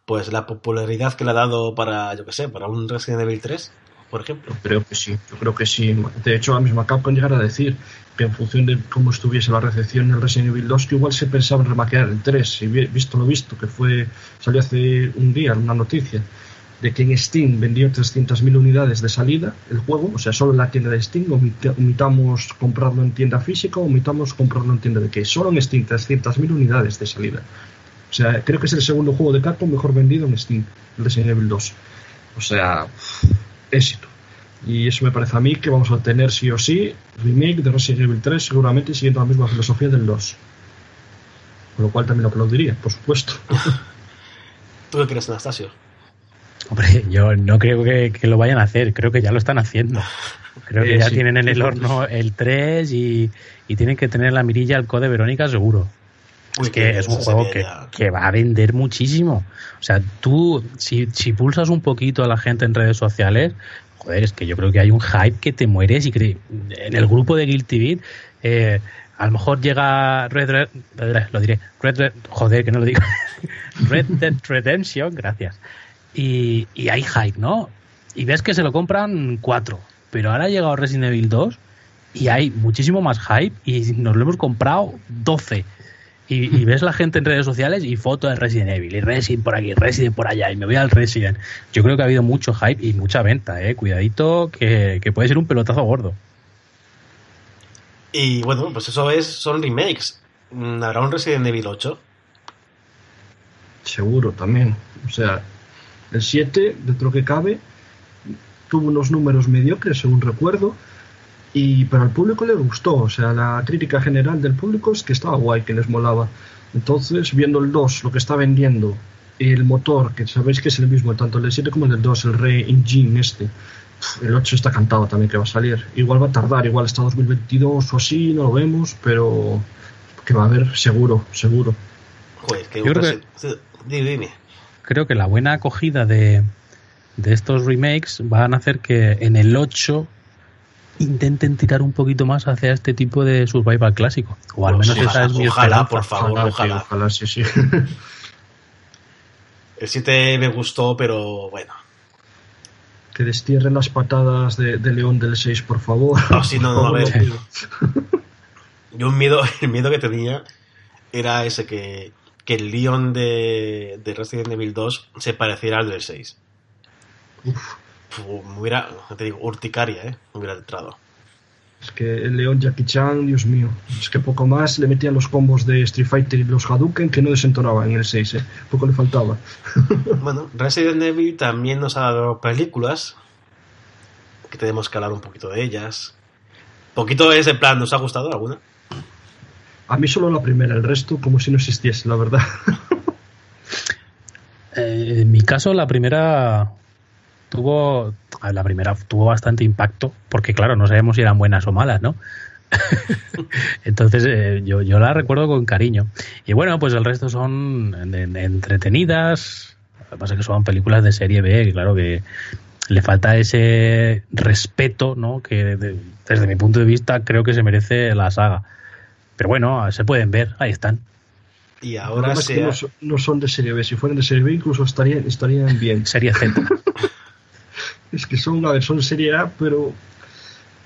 pues la popularidad que le ha dado para, yo que sé, para un Resident Evil 3, por ejemplo. Creo que sí, yo creo que sí. De hecho, la misma Capcom llegar a decir que en función de cómo estuviese la recepción en el Resident Evil 2, que igual se pensaba en remaquear el 3, y visto lo visto, que fue salió hace un día una noticia de que en Steam vendió 300.000 unidades de salida el juego, o sea, solo en la tienda de Steam, omitamos comprarlo en tienda física, omitamos comprarlo en tienda de que solo en Steam 300.000 unidades de salida. O sea, creo que es el segundo juego de Capcom mejor vendido en Steam, el Resident Evil 2. O sea, éxito. Y eso me parece a mí que vamos a tener sí o sí remake de Resident Evil 3, seguramente siguiendo la misma filosofía del 2. Con lo cual también lo aplaudiría, por supuesto. <laughs> ¿Tú qué crees, Anastasio? Hombre, yo no creo que, lo vayan a hacer, creo que ya lo están haciendo. Creo que ya tienen en el horno el 3 y, y, tienen que tener la mirilla al Code Verónica seguro es que es un juego que, va a vender muchísimo. O sea, tú, si, si pulsas un poquito a la gente en redes sociales, joder, es que yo creo que hay un hype que te mueres y que en el grupo de Guilty Beat, eh, a lo mejor llega Red, Red, lo diré, Red, joder, que no lo digo, <laughs> Red Dead Redemption, gracias. Y, y hay hype, ¿no? Y ves que se lo compran cuatro, pero ahora ha llegado Resident Evil 2 y hay muchísimo más hype y nos lo hemos comprado 12. Y, ves la gente en redes sociales y fotos de Resident Evil, y Resident por aquí, Resident por allá, y me voy al Resident. Yo creo que ha habido mucho hype y mucha venta, eh. Cuidadito, que, puede ser un pelotazo gordo. Y bueno, pues eso es, son remakes. ¿Habrá un Resident Evil 8? Seguro, también. O sea, el 7, dentro que cabe, tuvo unos números mediocres, según recuerdo, y pero al público le gustó, o sea, la crítica general del público es que estaba guay, que les molaba. Entonces, viendo el 2, lo que está vendiendo, el motor, que sabéis que es el mismo, tanto el 7 como el 2, el Re Engine este, el 8 está cantado también que va a salir. Igual va a tardar, igual está 2022 o así, no lo vemos, pero que va a haber seguro, seguro. Joder, que creo que, dime, creo que la buena acogida de, de estos remakes van a hacer que en el 8 intenten tirar un poquito más hacia este tipo de survival clásico. O al menos esa es mi Ojalá, por favor, ojalá. Ojalá, sí, sí. <laughs> El 7 me gustó, pero bueno. Que destierren las patadas de, León del 6, por favor. No, si no, no, a <laughs> ver. <laughs> Yo un miedo, el miedo que tenía era ese que, que el León de, de Resident Evil 2 se pareciera al del 6. Uf me hubiera, te digo, urticaria, ¿eh? Me hubiera entrado. Es que el León Jackie Chan, Dios mío, es que poco más le metían los combos de Street Fighter y los Hadouken que no desentonaban en el 6, ¿eh? Poco le faltaba. <laughs> bueno, Resident Evil también nos ha dado películas que tenemos que hablar un poquito de ellas. Poquito es de plan, ¿nos ha gustado alguna? A mí solo la primera, el resto como si no existiese, la verdad. <laughs> Eh, en mi caso, la primera tuvo, la primera tuvo bastante impacto, porque claro, no sabemos si eran buenas o malas, ¿no? <laughs> Entonces eh, yo, yo la recuerdo con cariño. Y bueno, pues el resto son entretenidas. Lo que pasa es que son películas de serie B, claro que le falta ese respeto, ¿no? Que desde mi punto de vista creo que se merece la saga. Pero bueno, se pueden ver, ahí están. Y ahora no, son de serie B. Si fueran de serie B, incluso estarían, estarían bien. Serie Z. <laughs> es que son, a son serie A, pero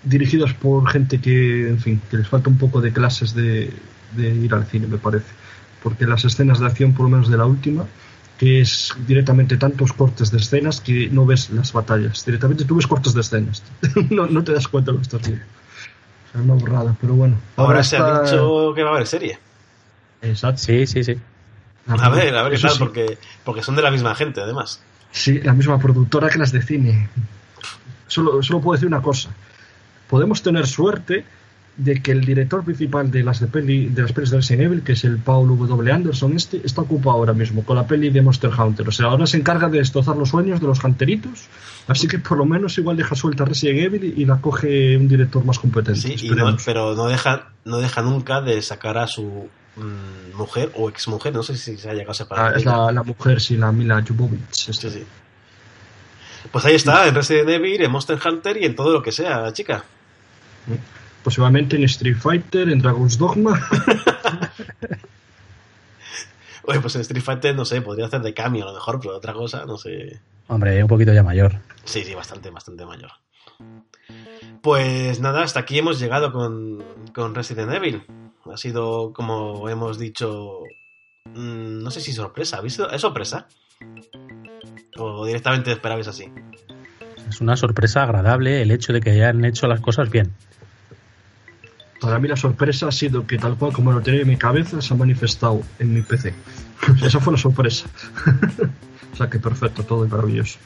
dirigidos por gente que, en fin, que les falta un poco de clases de, ir al cine, me parece. Porque las escenas de acción, por lo menos de la última, que es directamente tantos cortes de escenas que no ves las batallas. Directamente tú ves cortes de escenas. <laughs> no, no, te das cuenta de lo que estás haciendo. O sea, es una borrada, pero bueno. Ahora, se ha dicho que va a haber serie. Exacto. Sí, sí, sí. A ver, a ver qué tal, porque, porque son de la misma gente, además. Sí, la misma productora que las de cine. Solo, solo puedo decir una cosa. Podemos tener suerte de que el director principal de las de peli de las pelis de Resident Evil, que es el Paul W. Anderson, este está ocupado ahora mismo con la peli de Monster Hunter. O sea, ahora se encarga de destrozar los sueños de los hunteritos. Así que por lo menos igual deja suelta Resident Evil y la coge un director más competente. Sí, pero no deja, no deja nunca de sacar a su Mm, mujer o exmujer, no sé si se ha llegado a separar. Ah, es la, mujer, sí, la Mila Jovovich. Este. Pues ahí está, en Resident Evil, en Monster Hunter y en todo lo que sea, la chica. Posiblemente en Street Fighter, en Dragon's Dogma. <laughs> Oye, pues en Street Fighter, no sé, podría hacer de cambio a lo mejor, pero otra cosa, no sé. Hombre, un poquito ya mayor. Sí, sí, bastante, bastante mayor. Pues nada, hasta aquí hemos llegado con, con Resident Evil. Ha sido, como hemos dicho, mm, no sé si sorpresa. visto? ¿Es sorpresa? ¿O directamente esperabais así? Es una sorpresa agradable el hecho de que hayan hecho las cosas bien. Para mí la sorpresa ha sido que tal cual como lo tenía en mi cabeza se ha manifestado en mi PC. Esa fue la sorpresa. <laughs> o sea que perfecto, todo y maravilloso.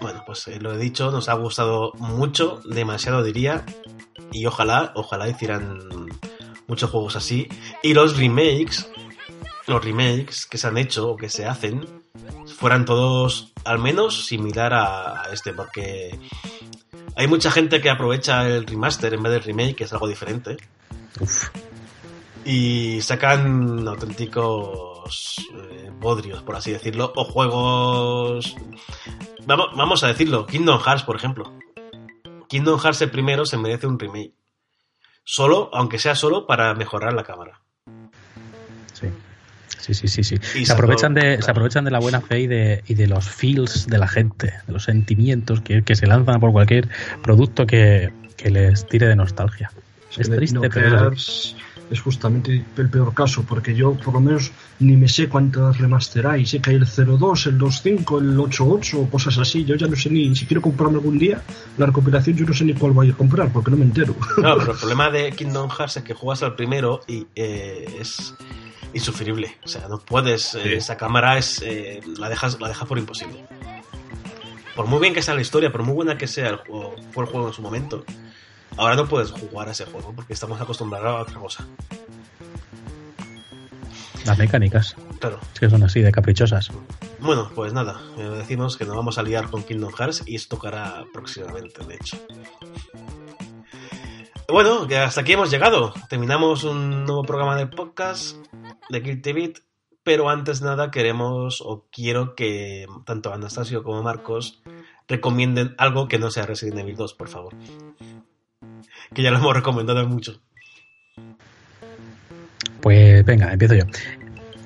Bueno, pues eh, lo he dicho, nos ha gustado mucho, demasiado diría, y ojalá, ojalá hicieran muchos juegos así. Y los remakes, los remakes que se han hecho o que se hacen, fueran todos al menos similar a, este, porque hay mucha gente que aprovecha el remaster en vez del remake, que es algo diferente. Y sacan auténticos eh, bodrios, por así decirlo, o juegos... Vamos, vamos a decirlo, Kingdom Hearts, por ejemplo. Kingdom Hearts el primero se merece un remake. Solo, aunque sea solo para mejorar la cámara. Sí. Sí, sí, sí, sí. se, aprovechan de, se aprovechan de la buena fe y de, y de los feels de la gente, de los sentimientos que, que se lanzan por cualquier producto que, que les tire de nostalgia. Es, triste, pero es justamente el peor caso, porque yo por lo menos ni me sé cuántas remaster hay. Sé que hay el 02, el 25, el 88 o cosas así. Yo ya no sé ni si quiero comprarme algún día la recopilación, yo no sé ni cuál voy a comprar porque no me entero. No, <laughs> pero el problema de Kingdom Hearts es que juegas al primero y eh, es insufrible. O sea, no puedes. eh, esa cámara es eh, la dejas la dejas por imposible. Por muy bien que sea la historia, por muy buena que sea el juego, fue el juego en su momento, ahora no puedes jugar a ese juego porque estamos acostumbrados a otra cosa. Las mecánicas, Claro. es que son así de caprichosas. Bueno, pues nada, eh, decimos que nos vamos a liar con Kingdom Hearts y esto tocará próximamente, de hecho. Bueno, que hasta aquí hemos llegado. Terminamos un nuevo programa de podcast de Beat, pero antes nada queremos o quiero que tanto Anastasio como Marcos recomienden algo que no sea Resident Evil 2, por favor. Que ya lo hemos recomendado mucho. Pues venga, empiezo yo.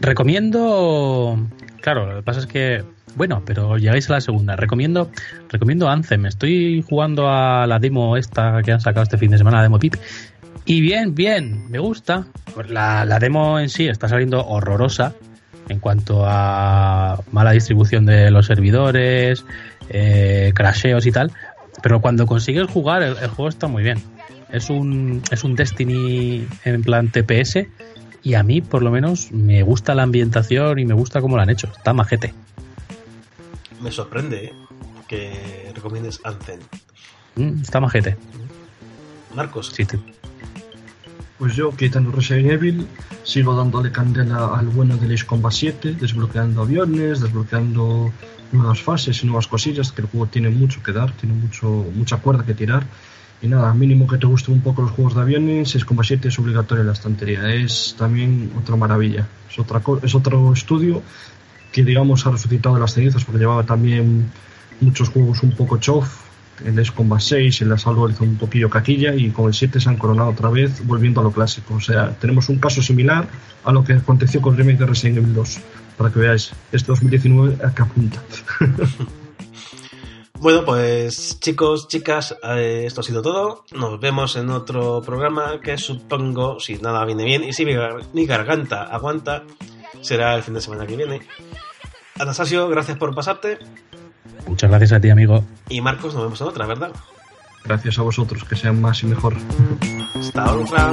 Recomiendo. Claro, lo que pasa es que. Bueno, pero llegáis a la segunda. Recomiendo, recomiendo Anthem. Estoy jugando a la demo esta que han sacado este fin de semana, la demo Pip. Y bien, bien, me gusta. La, la demo en sí está saliendo horrorosa en cuanto a mala distribución de los servidores, eh, crasheos y tal. Pero cuando consigues jugar, el juego está muy bien. Es un, es un Destiny en plan TPS y a mí, por lo menos, me gusta la ambientación y me gusta cómo lo han hecho. Está majete. Me sorprende eh, que recomiendes Anthem. Mm, está majete. Marcos, Sí, te- Pues yo, quitando Resident Evil, sigo dándole candela al bueno del Ace Combat 7, desbloqueando aviones, desbloqueando nuevas fases y nuevas cosillas, que el juego tiene mucho que dar, tiene mucho mucha cuerda que tirar. Y nada, mínimo que te gusten un poco los juegos de aviones, Ace Combat 7 es obligatorio en la estantería. Es también otra maravilla. Es, otra es otro estudio que, digamos, ha resucitado las cenizas, porque llevaba también muchos juegos un poco chof, el Ace Combat 6, el Assault hizo un poquillo caquilla y con el 7 se han coronado otra vez volviendo a lo clásico. O sea, tenemos un caso similar a lo que aconteció con el remake de Resident Evil 2. Para que veáis, este 2019 a que apunta. <laughs> Bueno, pues chicos, chicas, eh, esto ha sido todo. Nos vemos en otro programa que supongo, si nada viene bien y si mi, gar mi garganta aguanta, será el fin de semana que viene. Anastasio, gracias por pasarte. Muchas gracias a ti, amigo. Y Marcos, nos vemos en otra, ¿verdad? Gracias a vosotros, que sean más y mejor. Hasta otra.